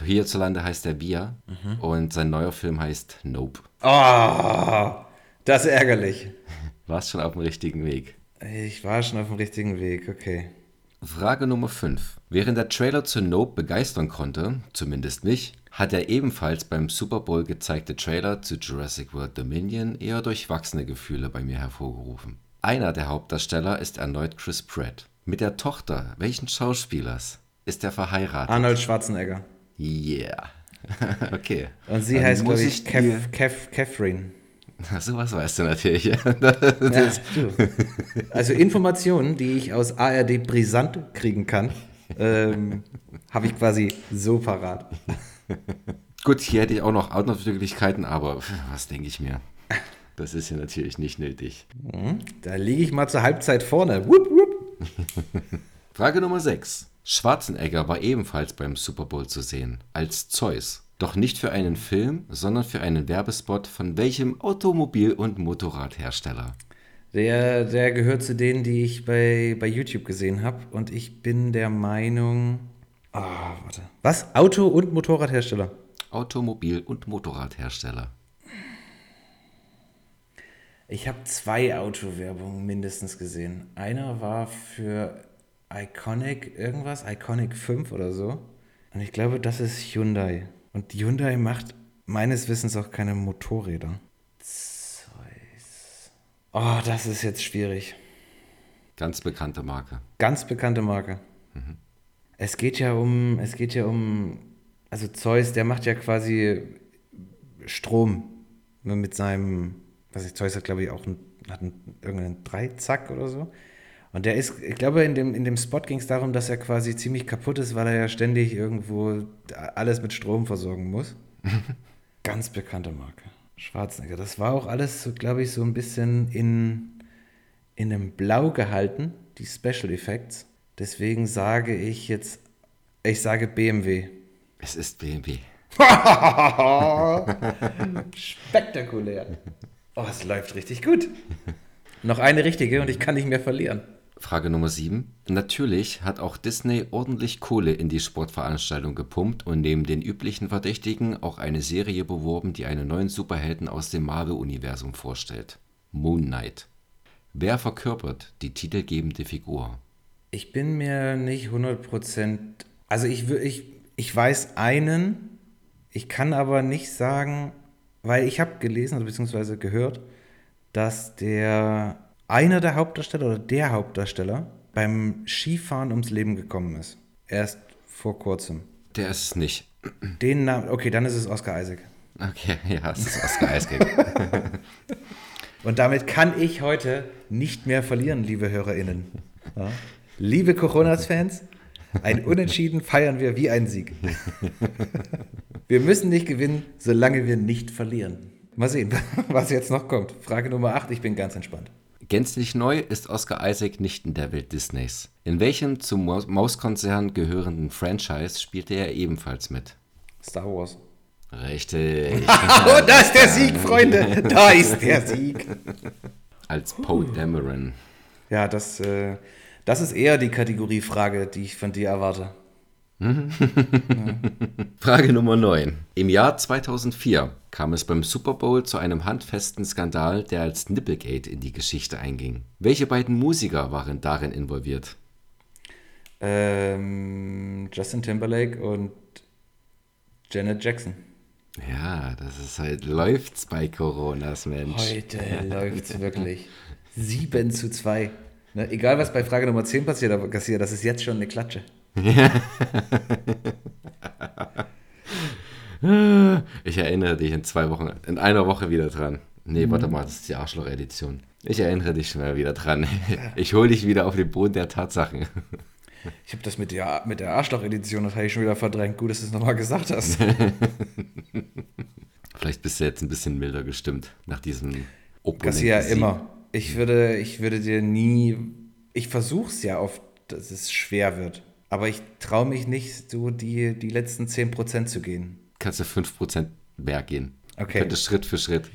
Hierzulande heißt er Bier. Mhm. Und sein neuer Film heißt Nope. Oh, das ist ärgerlich. *laughs* Warst schon auf dem richtigen Weg. Ich war schon auf dem richtigen Weg, okay. Frage Nummer 5. Während der Trailer zu Nope begeistern konnte, zumindest mich, hat der ebenfalls beim Super Bowl gezeigte Trailer zu Jurassic World Dominion eher durchwachsene Gefühle bei mir hervorgerufen. Einer der Hauptdarsteller ist erneut Chris Pratt. Mit der Tochter welchen Schauspielers ist er verheiratet? Arnold Schwarzenegger. Yeah. *laughs* okay. Und sie Dann heißt, glaube ich, Kev, Kev, Catherine. Sowas weißt du natürlich. *laughs* ja, also Informationen, die ich aus ARD brisant kriegen kann, ähm, habe ich quasi so parat. *laughs* Gut, hier hätte ich auch noch Outdoor-Möglichkeiten, aber was denke ich mir? Das ist ja natürlich nicht nötig. Mhm. Da liege ich mal zur Halbzeit vorne. Wupp, wupp. *laughs* Frage Nummer 6. Schwarzenegger war ebenfalls beim Super Bowl zu sehen, als Zeus. Doch nicht für einen Film, sondern für einen Werbespot von welchem Automobil- und Motorradhersteller? Der, der gehört zu denen, die ich bei, bei YouTube gesehen habe. Und ich bin der Meinung. Ah, warte. Was? Auto- und Motorradhersteller? Automobil- und Motorradhersteller. Ich habe zwei Autowerbungen mindestens gesehen. Einer war für Iconic irgendwas, Iconic 5 oder so. Und ich glaube, das ist Hyundai. Und Hyundai macht meines Wissens auch keine Motorräder. Zeus. Oh, das ist jetzt schwierig. Ganz bekannte Marke. Ganz bekannte Marke. Mhm. Es geht ja um, es geht ja um, also Zeus, der macht ja quasi Strom mit seinem, was ich, Zeus hat glaube ich auch einen, hat einen, irgendeinen Dreizack oder so. Und der ist, ich glaube, in dem, in dem Spot ging es darum, dass er quasi ziemlich kaputt ist, weil er ja ständig irgendwo alles mit Strom versorgen muss. *laughs* Ganz bekannte Marke. Schwarzenegger. Das war auch alles, so, glaube ich, so ein bisschen in, in einem Blau gehalten, die Special Effects. Deswegen sage ich jetzt, ich sage BMW. Es ist BMW. *laughs* Spektakulär. Oh, es läuft richtig gut. *laughs* Noch eine richtige und ich kann nicht mehr verlieren. Frage Nummer 7. Natürlich hat auch Disney ordentlich Kohle in die Sportveranstaltung gepumpt und neben den üblichen Verdächtigen auch eine Serie beworben, die einen neuen Superhelden aus dem Marvel-Universum vorstellt. Moon Knight. Wer verkörpert die titelgebende Figur? Ich bin mir nicht 100%. Also ich, ich, ich weiß einen, ich kann aber nicht sagen, weil ich habe gelesen, also beziehungsweise gehört, dass der einer der Hauptdarsteller oder der Hauptdarsteller beim Skifahren ums Leben gekommen ist. Erst vor kurzem. Der ist es nicht. Den Namen, okay, dann ist es Oscar Isaac. Okay, ja, das ist Oscar Isaac. *laughs* Und damit kann ich heute nicht mehr verlieren, liebe HörerInnen. Ja. Liebe Coronas-Fans, ein Unentschieden feiern wir wie ein Sieg. *laughs* Wir müssen nicht gewinnen, solange wir nicht verlieren. Mal sehen, *laughs* was jetzt noch kommt. Frage Nummer 8, ich bin ganz entspannt. Gänzlich neu ist Oscar Isaac nicht in der Welt Disneys. In welchem zum Mauskonzern gehörenden Franchise spielte er ebenfalls mit? Star Wars. Richtig. *laughs* oh, da ist der Sieg, Freunde. Da ist der Sieg. *laughs* Als Poe Dameron. Ja, das, äh, das ist eher die Kategorie Frage, die ich von dir erwarte. *laughs* Frage Nummer 9. Im Jahr 2004 kam es beim Super Bowl zu einem handfesten Skandal, der als Nipplegate in die Geschichte einging. Welche beiden Musiker waren darin involviert? Ähm, Justin Timberlake und Janet Jackson. Ja, das ist halt, läuft's bei Coronas, Mensch. Heute *laughs* läuft's wirklich. 7 zu 2. Ne, egal, was bei Frage Nummer 10 passiert, aber das ist jetzt schon eine Klatsche. *laughs* Ich erinnere dich in zwei Wochen, in einer Woche wieder dran. Nee, warte mal, das ist die Arschloch-Edition. Ich erinnere dich schnell wieder dran. *laughs* Ich hole dich wieder auf den Boden der Tatsachen. Ich habe das mit der, mit der Arschloch-Edition, das habe ich schon wieder verdrängt. Gut, dass du es nochmal gesagt hast. *laughs* Vielleicht bist du jetzt ein bisschen milder gestimmt nach diesem Garcia, immer. Ich würde, ich würde dir nie, ich versuche es ja oft, dass es schwer wird. Aber ich traue mich nicht, so die, die letzten 10% zu gehen. Kannst du 5% mehr gehen. Okay. Könnte Schritt für Schritt.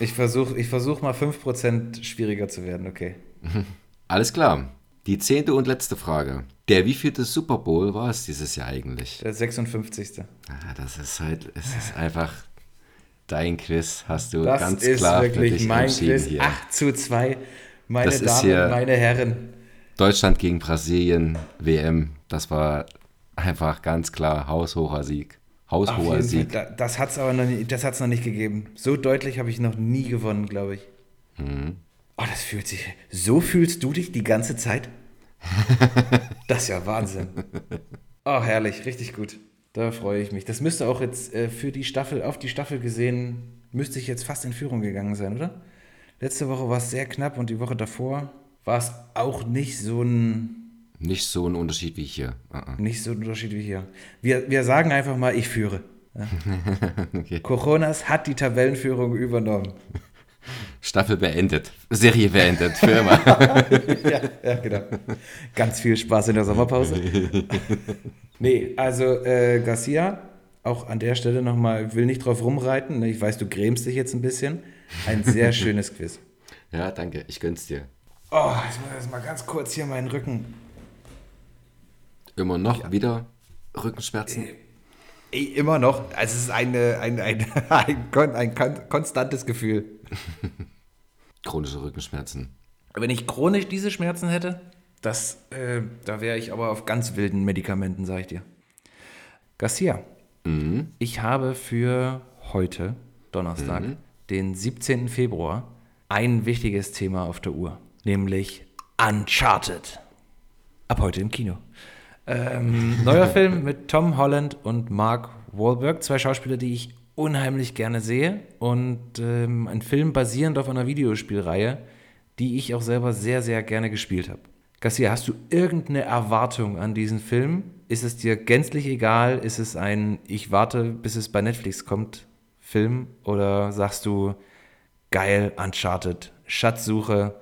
Ich versuche ich versuch mal 5% schwieriger zu werden, okay. *laughs* Alles klar. Die zehnte und letzte Frage. Der wievielte Super Bowl war es dieses Jahr eigentlich? Der 56. Ah, das ist halt, es ist einfach dein Quiz, hast du Das ganz ist klar für wirklich dich mein Quiz. hier. 8 zu 2. Meine Das ist Damen, hier- meine Herren. Deutschland gegen Brasilien, WM, das war einfach ganz klar haushoher Sieg. Haushoher Sieg. Fall, da- das hat es aber noch nie, das hat's noch nicht gegeben. So deutlich habe ich noch nie gewonnen, glaube ich. Mhm. Oh, das fühlt sich. So fühlst du dich die ganze Zeit? *laughs* Das ist ja Wahnsinn. Oh, herrlich, richtig gut. Da freue ich mich. Das müsste auch jetzt äh, für die Staffel, auf die Staffel gesehen, müsste ich jetzt fast in Führung gegangen sein, oder? Letzte Woche war es sehr knapp und die Woche davor war es auch nicht so ein, Nicht so ein Unterschied wie hier. Ah, ah. nicht so ein Unterschied wie hier. Wir, wir sagen einfach mal, ich führe. Ja. *laughs* Okay. Coronas hat die Tabellenführung übernommen. *laughs* Staffel beendet. Serie beendet. Für immer. *laughs* ja, ja, genau. Ganz viel Spaß in der Sommerpause. nee, also äh, Garcia, auch an der Stelle nochmal, ich will nicht drauf rumreiten. Ne? Ich weiß, du grämst dich jetzt ein bisschen. Ein sehr schönes Quiz. ja, danke. Ich gönn's dir. Oh, ich muss jetzt mal ganz kurz hier meinen Rücken. Immer noch wieder Rückenschmerzen. Ey, immer noch. Also es ist eine, *laughs* ein, ein, ein, ein kon- konstantes Gefühl. *laughs* Chronische Rückenschmerzen. Wenn ich chronisch diese Schmerzen hätte, das, äh, da wäre ich aber auf ganz wilden Medikamenten, sag ich dir. Garcia, ich habe für heute, Donnerstag, den 17. Februar, ein wichtiges Thema auf der Uhr, nämlich Uncharted. Ab heute im Kino. Ähm, neuer Film mit Tom Holland und Mark Wahlberg, zwei Schauspieler, die ich unheimlich gerne sehe und ähm, ein Film basierend auf einer Videospielreihe, die ich auch selber sehr, sehr gerne gespielt habe. Garcia, hast du irgendeine Erwartung an diesen Film? Ist es dir gänzlich egal? Ist es ein Ich warte, bis es bei Netflix kommt Film? Oder sagst du, geil, Uncharted, Schatzsuche?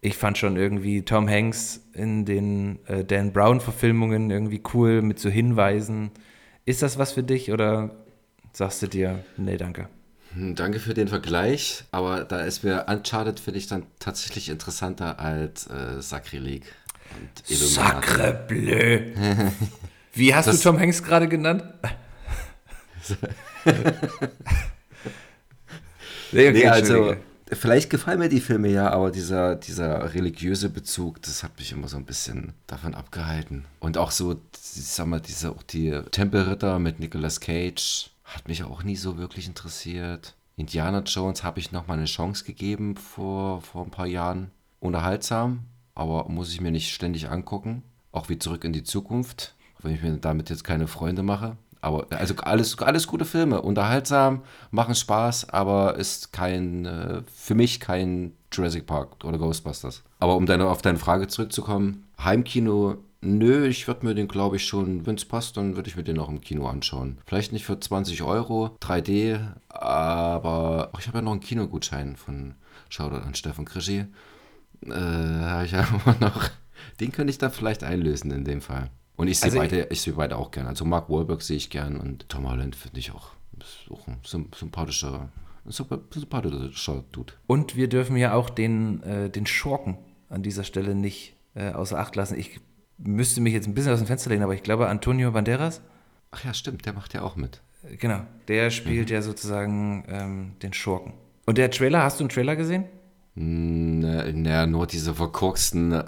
Ich fand schon irgendwie Tom Hanks in den äh, Dan Brown-Verfilmungen irgendwie cool mit so Hinweisen. Ist das was für dich oder sagst du dir, nee, danke? Hm, Danke für den Vergleich, aber da ist mir Uncharted finde ich dann tatsächlich interessanter als äh, Sakrileg. Sacre bleu. *laughs* Wie hast Das- du Tom Hanks gerade genannt? *laughs* *laughs* nee, okay, Nee, also. Vielleicht gefallen mir die Filme ja, aber dieser, dieser religiöse Bezug, das hat mich immer so ein bisschen davon abgehalten. Und auch so, ich sag mal, diese, auch die Tempelritter mit Nicolas Cage hat mich auch nie so wirklich interessiert. Indiana Jones habe ich noch mal eine Chance gegeben vor, vor ein paar Jahren. Unterhaltsam, aber muss ich mir nicht ständig angucken. Auch wie Zurück in die Zukunft, wenn ich mir damit jetzt keine Freunde mache. Aber also alles, alles gute Filme, unterhaltsam, machen Spaß, aber ist kein, äh, für mich kein Jurassic Park oder Ghostbusters. Aber um deine, auf deine Frage zurückzukommen, Heimkino, nö, ich würde mir den, glaube ich, schon, wenn es passt, dann würde ich mir den auch im Kino anschauen. Vielleicht nicht für 20 Euro, 3D, aber ach, ich habe ja noch einen Kinogutschein von Shoutout an Stefan Krischi. Äh, habe ich *laughs* immer noch. Den könnte ich da vielleicht einlösen in dem Fall. Und ich sehe Also beide, ich sehe beide auch gern. Also Mark Wahlberg sehe ich gern und Tom Holland finde ich auch, auch ein symp- sympathischer, ein super- sympathischer Dude. Und wir dürfen ja auch den, äh, den Schurken an dieser Stelle nicht äh, außer Acht lassen. Ich müsste mich jetzt ein bisschen aus dem Fenster lehnen, aber ich glaube, Antonio Banderas, Ach ja, stimmt, der macht ja auch mit. äh, genau, der spielt ja sozusagen ähm, den Schurken. Und der Trailer, hast du einen Trailer gesehen? Naja, ne, nur diese verkorksten äh,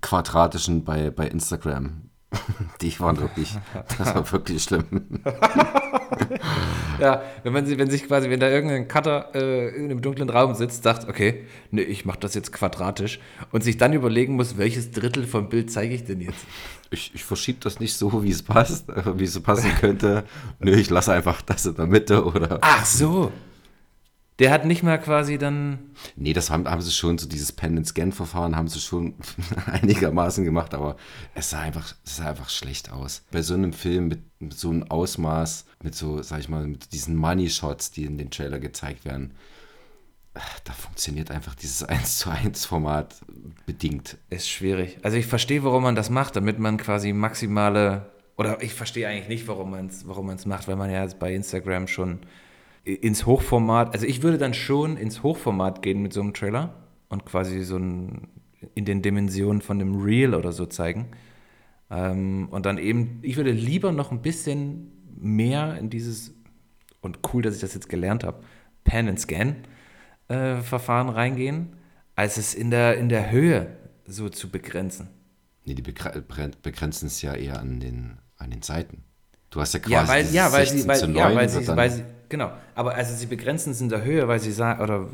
quadratischen bei, bei Instagram. *laughs* Die waren wirklich, das war wirklich schlimm. *laughs* Ja, wenn man sie, wenn sich quasi, wenn da irgendein Cutter äh, in einem dunklen Raum sitzt, sagt, okay, nee, ich mache das jetzt quadratisch und sich dann überlegen muss, welches Drittel vom Bild zeige ich denn jetzt? Ich, ich verschiebe das nicht so, wie es passt, äh, wie es passen könnte. Nö, ich lasse einfach das in der Mitte oder. Ach so. Der hat nicht mal quasi dann. Nee, das haben, haben sie schon, so dieses Pen-and-Scan-Verfahren haben sie schon *laughs* einigermaßen gemacht, aber es sah einfach, es sah einfach schlecht aus. Bei so einem Film mit, mit so einem Ausmaß, mit so, sag ich mal, mit diesen Money-Shots, die in den Trailer gezeigt werden, äh, da funktioniert einfach dieses *laughs* 1 zu 1 Format bedingt. Ist schwierig. Also ich verstehe, warum man das macht, damit man quasi maximale. Oder ich verstehe eigentlich nicht, warum man es warum man's macht, weil man ja jetzt bei Instagram schon ins Hochformat. Also ich würde dann schon ins Hochformat gehen mit so einem Trailer und quasi so ein, in den Dimensionen von dem Reel oder so zeigen. Ähm, und dann eben, ich würde lieber noch ein bisschen mehr in dieses, und cool, dass ich das jetzt gelernt habe, Pan and Scan äh, Verfahren reingehen, als es in der, in der Höhe so zu begrenzen. Nee, die begre- begren- begrenzen es ja eher an den, an den Seiten. Du hast ja quasi Ja, weil, ja, weil 16 sie, weil, zu ja, 9 weil, wird sie, dann- weil sie, genau, aber also sie begrenzen es in der Höhe, weil sie sagen, oder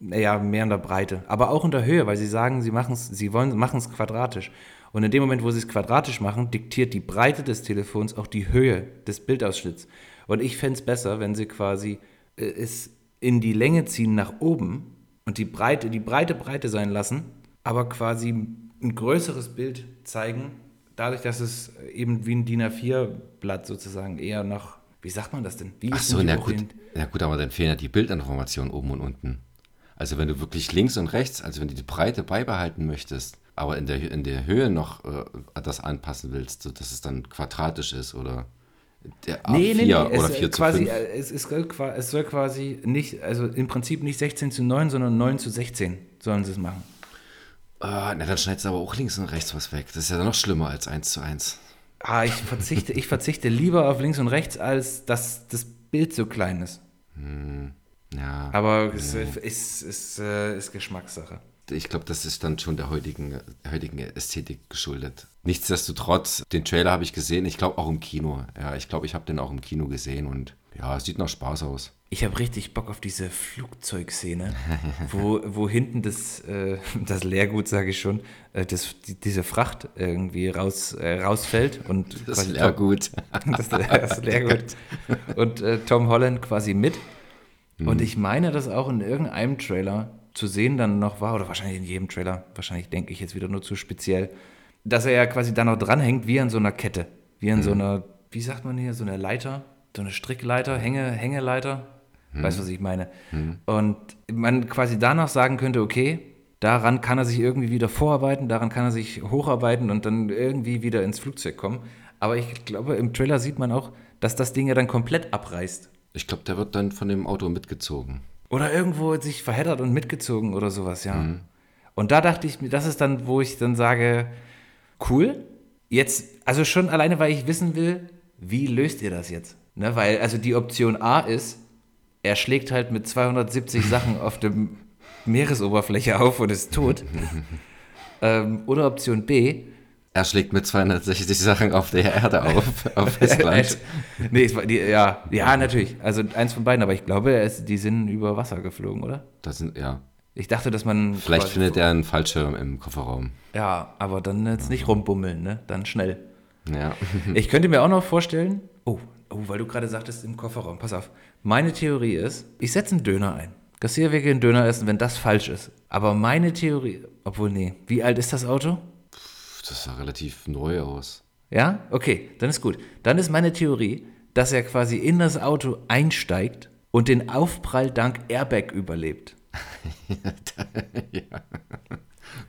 naja, mehr in der Breite, aber auch in der Höhe, weil sie sagen, sie machen es, sie wollen, machen es quadratisch. Und in dem Moment, wo sie es quadratisch machen, diktiert die Breite des Telefons auch die Höhe des Bildausschnitts. Und ich fände es besser, wenn sie quasi äh, es in die Länge ziehen nach oben und die Breite, die Breite Breite sein lassen, aber quasi ein größeres Bild zeigen, dadurch, dass es eben wie ein DIN A4-Blatt sozusagen eher nach, wie sagt man das denn? Wie Ach ist so, na gut, na gut, aber dann fehlen ja die Bildinformationen oben und unten. Also wenn du wirklich links und rechts, also wenn du die Breite beibehalten möchtest, aber in der, in der Höhe noch äh, das anpassen willst, so dass es dann quadratisch ist oder der A4 Nee, nee, nee, oder es, 4 zu quasi, 5. äh, es, qua- es soll quasi nicht, also im Prinzip nicht 16 zu 9, sondern 9 zu 16 sollen sie es machen. Ah, na, dann schneidest du aber auch links und rechts was weg. Das ist ja noch schlimmer als 1 zu 1. Ah, ich verzichte, ich verzichte lieber auf links und rechts, als dass das Bild so klein ist. Ja, Aber es ist, ist, ist, äh, ist Geschmackssache. ich glaube, das ist dann schon der heutigen, heutigen Ästhetik geschuldet. Nichtsdestotrotz, den Trailer habe ich gesehen, ich glaube auch im Kino. Ja, ich glaube, ich habe den auch im Kino gesehen und ja, es sieht noch Spaß aus. Ich habe richtig Bock auf diese Flugzeugszene, *laughs* wo, wo hinten das, äh, das Leergut, sage ich schon, äh, das, die, diese Fracht irgendwie raus, äh, rausfällt. Und Das quasi ist ja gut. das, das Leergut. Und äh, Tom Holland quasi mit. Und ich meine, dass auch in irgendeinem Trailer zu sehen dann noch war, oder wahrscheinlich in jedem Trailer, wahrscheinlich denke ich jetzt wieder nur zu speziell, dass er ja quasi da noch dranhängt, wie an so einer Kette. Wie an so einer, wie sagt man hier, so eine Leiter, so eine Strickleiter, Hänge, Hängeleiter. Weißt du, was ich meine? Und man quasi danach sagen könnte, okay, daran kann er sich irgendwie wieder vorarbeiten, daran kann er sich hocharbeiten und dann irgendwie wieder ins Flugzeug kommen. Aber ich glaube, im Trailer sieht man auch, dass das Ding ja dann komplett abreißt. Ich glaube, der wird dann von dem Auto mitgezogen. Oder irgendwo sich verheddert und mitgezogen oder sowas, ja. Und da dachte ich mir, das ist dann, wo ich dann sage, cool, jetzt, also schon alleine, weil ich wissen will, wie löst ihr das jetzt? Ne, weil, also die Option A ist, er schlägt halt mit 270 Sachen auf der Meeresoberfläche auf und ist tot. ähm, oder Option B, Er schlägt mit 260 Sachen auf der Erde auf, auf *laughs* Festland. nee, es war die, ja, ja, natürlich. Also eins von beiden, aber ich glaube, er ist, die sind über Wasser geflogen, oder? Das sind, ja. Ich dachte, dass man. Vielleicht findet er einen Fallschirm im Kofferraum. Ja, aber dann jetzt nicht rumbummeln, ne? Dann schnell. Ja. Ich könnte mir auch noch vorstellen, oh, oh, weil du gerade sagtest im Kofferraum, pass auf. Meine Theorie ist, ich setze einen Döner ein. Kassier wir gehen Döner essen, wenn das falsch ist. Aber meine Theorie, obwohl, nee, wie alt ist das Auto? Das sah relativ neu aus. Ja? Okay, dann ist gut. Dann ist meine Theorie, dass er quasi in das Auto einsteigt und den Aufprall dank Airbag überlebt. *laughs*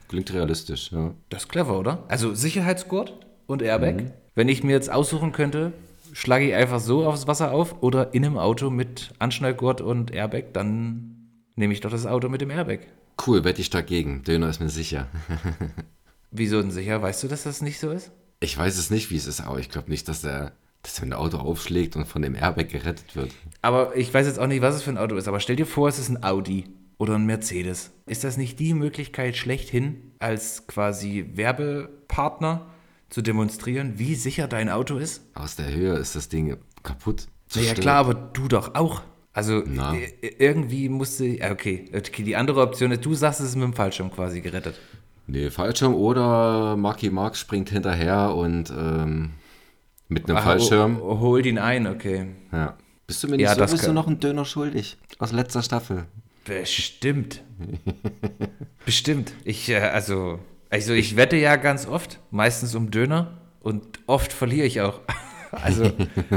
Klingt realistisch, ja. Das ist clever, oder? Also Sicherheitsgurt und Airbag. Wenn ich mir jetzt aussuchen könnte, schlage ich einfach so aufs Wasser auf oder in einem Auto mit Anschnallgurt und Airbag, dann nehme ich doch das Auto mit dem Airbag. Cool, wette ich dagegen. Döner ist mir sicher. *laughs* Wieso denn sicher? Weißt du, dass das nicht so ist? Ich weiß es nicht, wie es ist, aber ich glaube nicht, dass der, dass wenn ein Auto aufschlägt und von dem Airbag gerettet wird. Aber ich weiß jetzt auch nicht, was es für ein Auto ist. Aber stell dir vor, es ist ein Audi oder ein Mercedes. Ist das nicht die Möglichkeit schlechthin, als quasi Werbepartner zu demonstrieren, wie sicher dein Auto ist? Aus der Höhe ist das Ding kaputt. Ja, zerstört. klar, aber du doch auch. Also Na. irgendwie musste. ja, Okay, die andere Option ist, du sagst, es ist mit dem Fallschirm quasi gerettet. Nee, Fallschirm oder Marky Mark springt hinterher und ähm, mit einem Ah, Fallschirm. oh, oh, holt ihn ein, okay. Ja. Bist du mir nicht Ja, das sowieso kann- noch einen Döner schuldig? Aus letzter Staffel. Bestimmt. *laughs* Bestimmt. Ich, äh, also, also, ich wette ja ganz oft, meistens um Döner und oft verliere ich auch. *laughs* Also,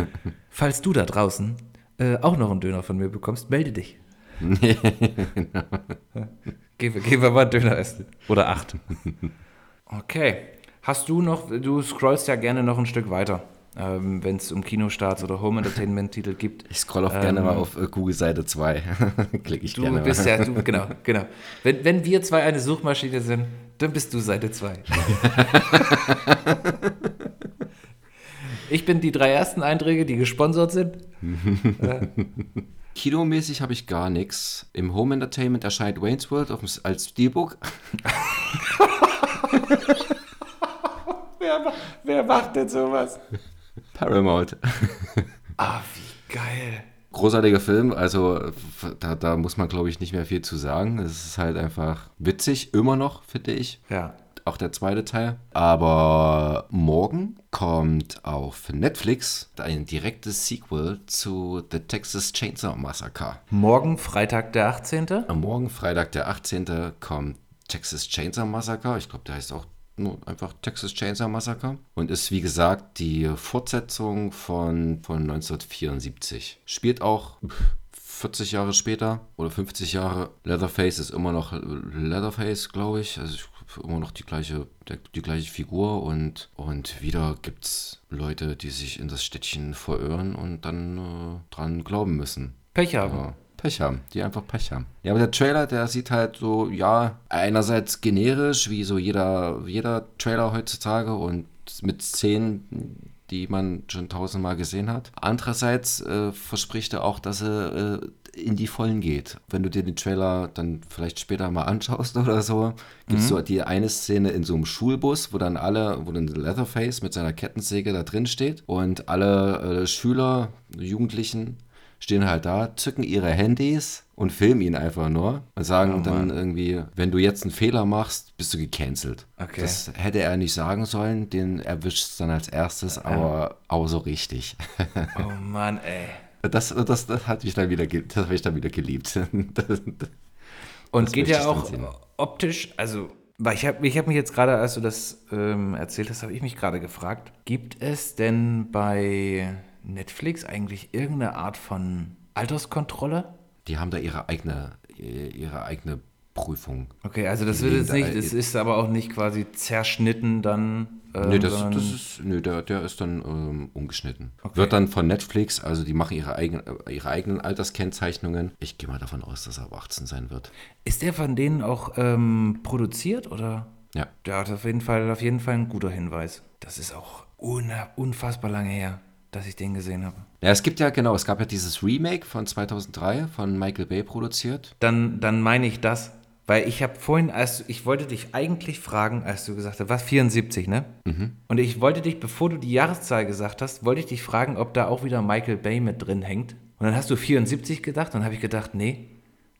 *laughs* falls du da draußen äh, auch noch einen Döner von mir bekommst, melde dich. *laughs* Gehen wir, gehen wir mal Döner essen. Oder acht. Okay. Hast du noch, du scrollst ja gerne noch ein Stück weiter, ähm, wenn es um Kinostarts oder Home Entertainment-Titel gibt. Ich scroll auch gerne mal auf äh, Google Seite 2. Klicke ich Ähm. Du gerne bist mal. ja, du, genau, genau. Wenn, wenn wir zwei eine Suchmaschine sind, dann bist du Seite 2. *laughs* ich bin die drei ersten Einträge, die gesponsert sind. *laughs* Kinomäßig habe ich gar nichts. Im Home Entertainment erscheint Wayne's World auf, als Steelbook. *laughs* Wer, wer macht denn sowas? Paramount. Ah, wie geil. Großartiger Film, also da, da muss man, glaube ich, nicht mehr viel zu sagen. Es ist halt einfach witzig, immer noch, finde ich. Ja. Auch der zweite Teil. Aber morgen kommt auf Netflix ein direktes Sequel zu The Texas Chainsaw Massacre. Morgen, Freitag, der 18. Am Morgen, Freitag, der 18. kommt Texas Chainsaw Massacre. Ich glaube, der heißt auch einfach Texas Chainsaw Massacre. Und ist, wie gesagt, die Fortsetzung von, von 1974. Spielt auch 40 Jahre später oder 50 Jahre. Leatherface ist immer noch Leatherface, glaube ich. Also ich, immer noch die gleiche, die gleiche Figur und, und wieder gibt es Leute, die sich in das Städtchen verirren und dann äh, dran glauben müssen. Pech haben. Ja, Pech haben, die einfach Pech haben. Ja, aber der Trailer, der sieht halt so, ja, einerseits generisch, wie so jeder, jeder Trailer heutzutage und mit Szenen, die man schon tausendmal gesehen hat. Andererseits äh, verspricht er auch, dass er äh, in die Vollen geht. Wenn du dir den Trailer dann vielleicht später mal anschaust oder so, gibt es so die eine Szene in so einem Schulbus, wo dann alle, wo dann Leatherface mit seiner Kettensäge da drin steht und alle äh, Schüler, Jugendlichen stehen halt da, zücken ihre Handys und filmen ihn einfach nur und sagen Oh dann irgendwie, wenn du jetzt einen Fehler machst, bist du gecancelt. Okay. Das hätte er nicht sagen sollen, den erwischt es dann als erstes, aber auch so richtig. Oh Mann, ey. Das, das, das hat mich dann wieder, das habe ich dann wieder geliebt. *laughs* Das, Und geht ja auch optisch, also, weil ich habe ich hab mich jetzt gerade, als du das ähm, erzählt hast, habe ich mich gerade gefragt, gibt es denn bei Netflix eigentlich irgendeine Art von Alterskontrolle? die haben da ihre eigene, ihre eigene Prüfung. Okay, also das wird jetzt nicht, das ist aber auch nicht quasi zerschnitten dann. Ähm, Nee, das, das ist, nee der, der ist dann ähm, umgeschnitten. Okay. Wird dann von Netflix, also die machen ihre, eigen, ihre eigenen Alterskennzeichnungen. Ich gehe mal davon aus, dass er ab 18 sein wird. Ist der von denen auch ähm, produziert oder? Ja. Das ist auf jeden Fall, auf jeden Fall ein guter Hinweis. Das ist auch unfassbar lange her, dass ich den gesehen habe. Ja, es gibt ja, genau, es gab ja dieses Remake von 2003 von Michael Bay produziert. Dann, dann meine ich das. Weil ich habe vorhin, als ich wollte dich eigentlich fragen, als du gesagt hast, was 74, ne? Und ich wollte dich, bevor du die Jahreszahl gesagt hast, wollte ich dich fragen, ob da auch wieder Michael Bay mit drin hängt. Und dann hast du 74 gedacht und dann habe ich gedacht, nee,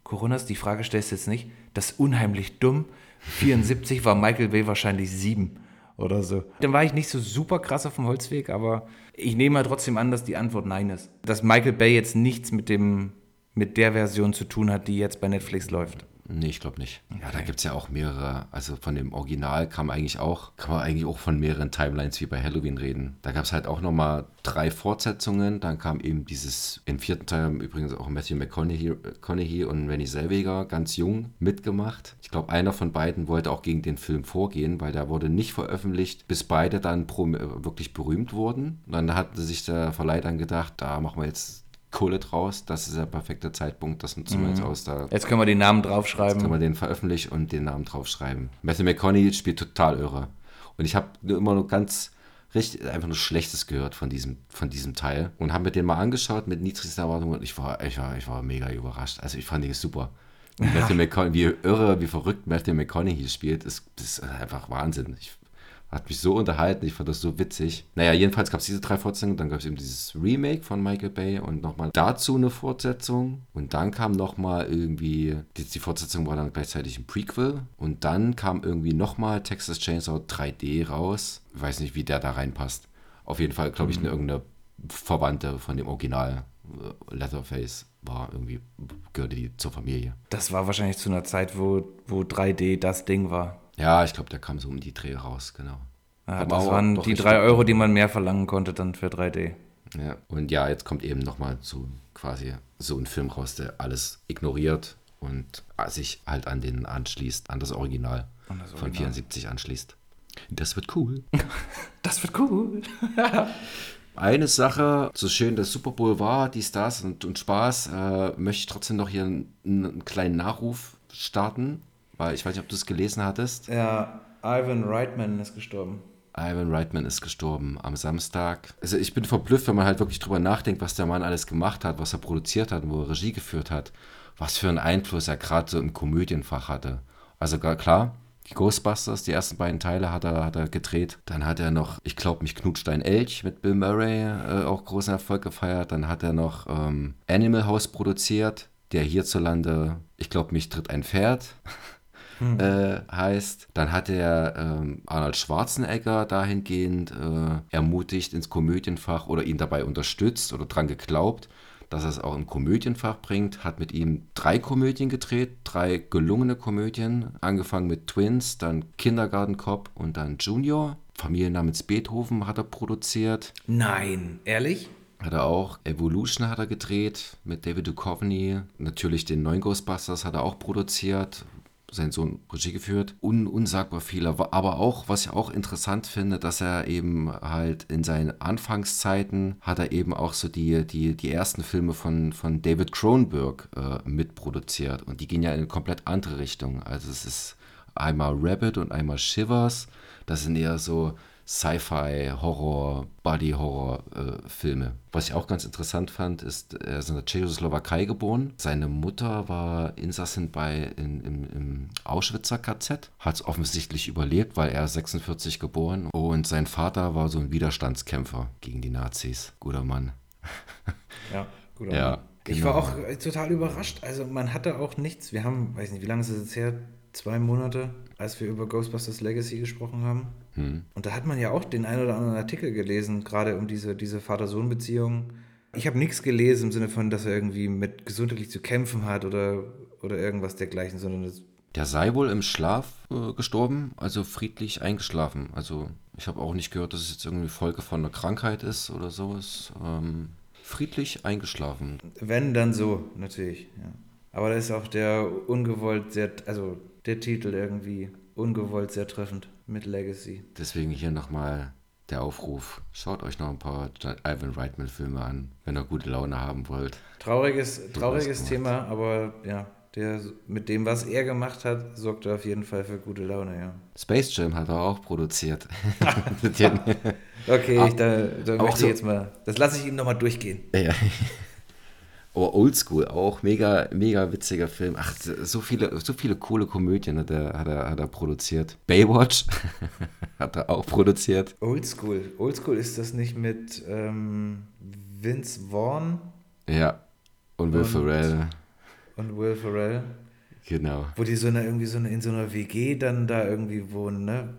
Coronas, die Frage stellst du jetzt nicht. Das ist unheimlich dumm. 74 war Michael Bay wahrscheinlich 7 oder so. Dann war ich nicht so super krass auf dem Holzweg, aber ich nehme mal trotzdem an, dass die Antwort nein ist. Dass Michael Bay jetzt nichts mit dem mit der Version zu tun hat, die jetzt bei Netflix läuft. Nee, ich glaube nicht. Ja, da gibt es ja auch mehrere. Also von dem Original kam eigentlich auch, kann man eigentlich auch von mehreren Timelines wie bei Halloween reden. Da gab es halt auch nochmal drei Fortsetzungen. Dann kam eben dieses, im vierten Teil haben übrigens auch Matthew McConaughey, und Renny Selweger ganz jung mitgemacht. Ich glaube, einer von beiden wollte auch gegen den Film vorgehen, weil der wurde nicht veröffentlicht, bis beide dann wirklich berühmt wurden. Und dann hat sich der Verleih dann gedacht, da machen wir jetzt Kohle draus. Das ist der perfekte Zeitpunkt. Das nutzen wir jetzt mhm. aus. Da, jetzt können wir den Namen draufschreiben. Jetzt können wir den veröffentlichen und den Namen draufschreiben. Matthew McConaughey spielt total irre. Und ich habe nur immer nur ganz richtig, einfach nur Schlechtes gehört von diesem, von diesem Teil. Und habe mir den mal angeschaut mit niedrigsten Erwartungen und ich war, ich war, ich war mega überrascht. Also ich fand den super. Matthew McConaughey, wie irre, wie verrückt Matthew McConaughey spielt, ist, ist einfach Wahnsinn. Ich hat mich so unterhalten, ich fand das so witzig. Naja, jedenfalls gab es diese drei Fortsetzungen, dann gab es eben dieses Remake von Michael Bay und nochmal dazu eine Fortsetzung. Und dann kam nochmal irgendwie, die, die, Fortsetzung war dann gleichzeitig ein Prequel. Und dann kam irgendwie nochmal Texas Chainsaw 3D raus. Ich weiß nicht, wie der da reinpasst. Auf jeden Fall, glaube ich, eine, mhm. irgendeine Verwandte von dem Original äh, Leatherface war irgendwie, gehörte die zur Familie. Das war wahrscheinlich zu einer Zeit, wo, wo 3D das Ding war. Ja, ich glaube, der kam so um die Dreh raus, genau. Ja, das waren die drei Euro, die man mehr verlangen konnte dann für 3D. Ja, und ja, jetzt kommt eben nochmal so quasi so ein Film raus, der alles ignoriert und sich halt an den anschließt, an das Original, das Original. von 74 anschließt. Das wird cool. *laughs* das wird cool. *laughs* Eine Sache, so schön der Super Bowl war, die Stars und, und Spaß, äh, möchte ich trotzdem noch hier einen, einen kleinen Nachruf starten weil ich weiß nicht, ob du es gelesen hattest. Ja, Ivan Reitman ist gestorben. Ivan Reitman ist gestorben am Samstag. Also ich bin verblüfft, wenn man halt wirklich drüber nachdenkt, was der Mann alles gemacht hat, was er produziert hat, wo er Regie geführt hat, was für einen Einfluss er gerade so im Komödienfach hatte. Also klar, die Ghostbusters, die ersten beiden Teile hat er, hat er gedreht. Dann hat er noch, ich glaube, mich knutscht ein Elch mit Bill Murray äh, auch großen Erfolg gefeiert. Dann hat er noch ähm, Animal House produziert, der hierzulande, ich glaube, mich tritt ein Pferd *laughs* hm. äh, heißt. Dann hat er ähm, Arnold Schwarzenegger dahingehend äh, ermutigt ins Komödienfach oder ihn dabei unterstützt oder dran geglaubt, dass er es auch im Komödienfach bringt. Hat mit ihm drei Komödien gedreht, drei gelungene Komödien, angefangen mit Twins, dann Kindergarten Cop und dann Junior. Familie namens Beethoven hat er produziert. Nein, ehrlich? Hat er auch. Evolution hat er gedreht mit David Duchovny. Natürlich den neuen Ghostbusters hat er auch produziert sein Sohn Regie geführt. Un unsagbar viel. Aber auch, was ich auch interessant finde, dass er eben halt in seinen Anfangszeiten hat er eben auch so die, die, die ersten Filme von, von David Cronenberg äh, mitproduziert. Und die gehen ja in eine komplett andere Richtung. Also es ist einmal Rabbit und einmal Shivers. Das sind eher so Sci-Fi, Horror, Body-Horror-Filme. Äh, Was ich auch ganz interessant fand, ist, er ist in der Tschechoslowakei geboren. Seine Mutter war Insassin bei, in, im, im Auschwitzer KZ, hat es offensichtlich überlebt, weil er 46 geboren und sein Vater war so ein Widerstandskämpfer gegen die Nazis. Guter Mann. Ja, guter ja, Mann. Ich genau. war auch total überrascht. Also man hatte auch nichts. Wir haben, weiß nicht, wie lange ist es jetzt her? Zwei Monate, als wir über Ghostbusters Legacy gesprochen haben. Hm. Und da hat man ja auch den einen oder anderen Artikel gelesen, gerade um diese, diese Vater-Sohn-Beziehung. Ich habe nichts gelesen im Sinne von, dass er irgendwie mit gesundheitlich zu kämpfen hat oder, oder irgendwas dergleichen, sondern das der sei wohl im Schlaf äh, gestorben, also friedlich eingeschlafen. Also ich habe auch nicht gehört, dass es jetzt irgendwie Folge von einer Krankheit ist oder so. Ist ähm, friedlich eingeschlafen. Wenn, dann so, natürlich. Ja. Aber da ist auch der ungewollt sehr, also der Titel irgendwie ungewollt sehr treffend mit Legacy. Deswegen hier nochmal der Aufruf. Schaut euch noch ein paar Ivan Reitman-Filme an, wenn ihr gute Laune haben wollt. Trauriges, trauriges Thema, aber ja, der, mit dem, was er gemacht hat, sorgt er auf jeden Fall für gute Laune, ja. Space Jam hat er auch produziert. *laughs* okay, ich, da, da möchte so, ich jetzt mal, das lasse ich ihm nochmal durchgehen. Ja. Aber Oldschool auch, mega, mega witziger Film. Ach, so viele, so viele coole Komödien hat er, hat er, hat er produziert. Baywatch *laughs* hat er auch produziert. Oldschool. Oldschool ist das nicht mit ähm, Vince Vaughn? Ja. Und Will und, Ferrell. Und Will Ferrell. Genau. Wo die so eine, irgendwie so eine, in so einer WG dann da irgendwie wohnen, ne?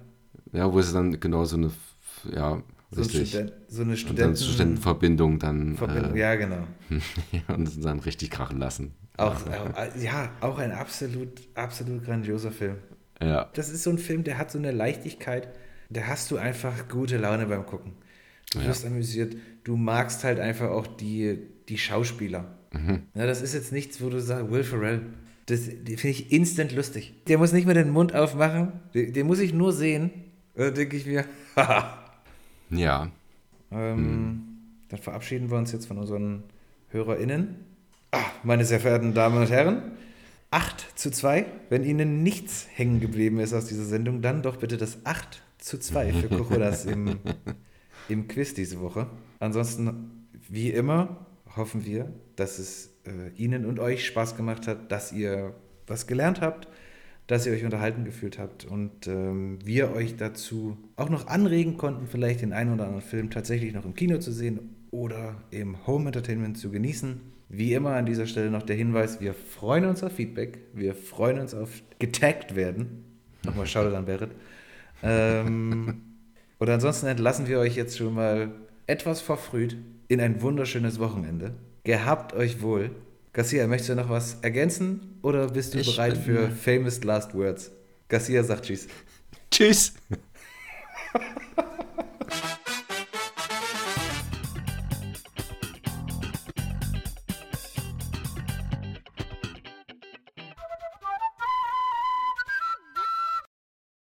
Ja, wo es dann genau so eine, ja, So. Student, so eine und dann Studenten Studentenverbindung dann Verbindung. Äh, Ja, genau. *laughs* und dann richtig krachen lassen. Auch, auch, ja, auch ein absolut, absolut grandioser Film. Ja, Das ist so ein Film, der hat so eine Leichtigkeit, da hast du einfach gute Laune beim Gucken. Du Ja. wirst amüsiert, du magst halt einfach auch die, die Schauspieler. Mhm. Ja, das ist jetzt nichts, wo du sagst, Will Ferrell, das finde ich instant lustig. Der muss nicht mehr den Mund aufmachen, den, den muss ich nur sehen. Da denke ich mir, *laughs* haha. Ja, Ähm, Dann verabschieden wir uns jetzt von unseren HörerInnen. Ah, meine sehr verehrten Damen und Herren, 8 zu 2. Wenn Ihnen nichts hängen geblieben ist aus dieser Sendung, dann doch bitte das 8 zu 2 für *laughs* Coronas im, im Quiz diese Woche. Ansonsten, wie immer, hoffen wir, dass es äh, Ihnen und euch Spaß gemacht hat, dass ihr was gelernt habt, dass ihr euch unterhalten gefühlt habt und ähm, wir euch dazu auch noch anregen konnten, vielleicht den einen oder anderen Film tatsächlich noch im Kino zu sehen oder im Home Entertainment zu genießen. Wie immer an dieser Stelle noch der Hinweis, wir freuen uns auf Feedback, wir freuen uns auf getaggt werden. Nochmal Shoutout an Berit. Ähm, und ansonsten entlassen wir euch jetzt schon mal etwas verfrüht in ein wunderschönes Wochenende. Gehabt euch wohl. Garcia, möchtest du noch was ergänzen oder bist du ich bereit für famous last words? Garcia sagt Tschüss. Tschüss. *laughs*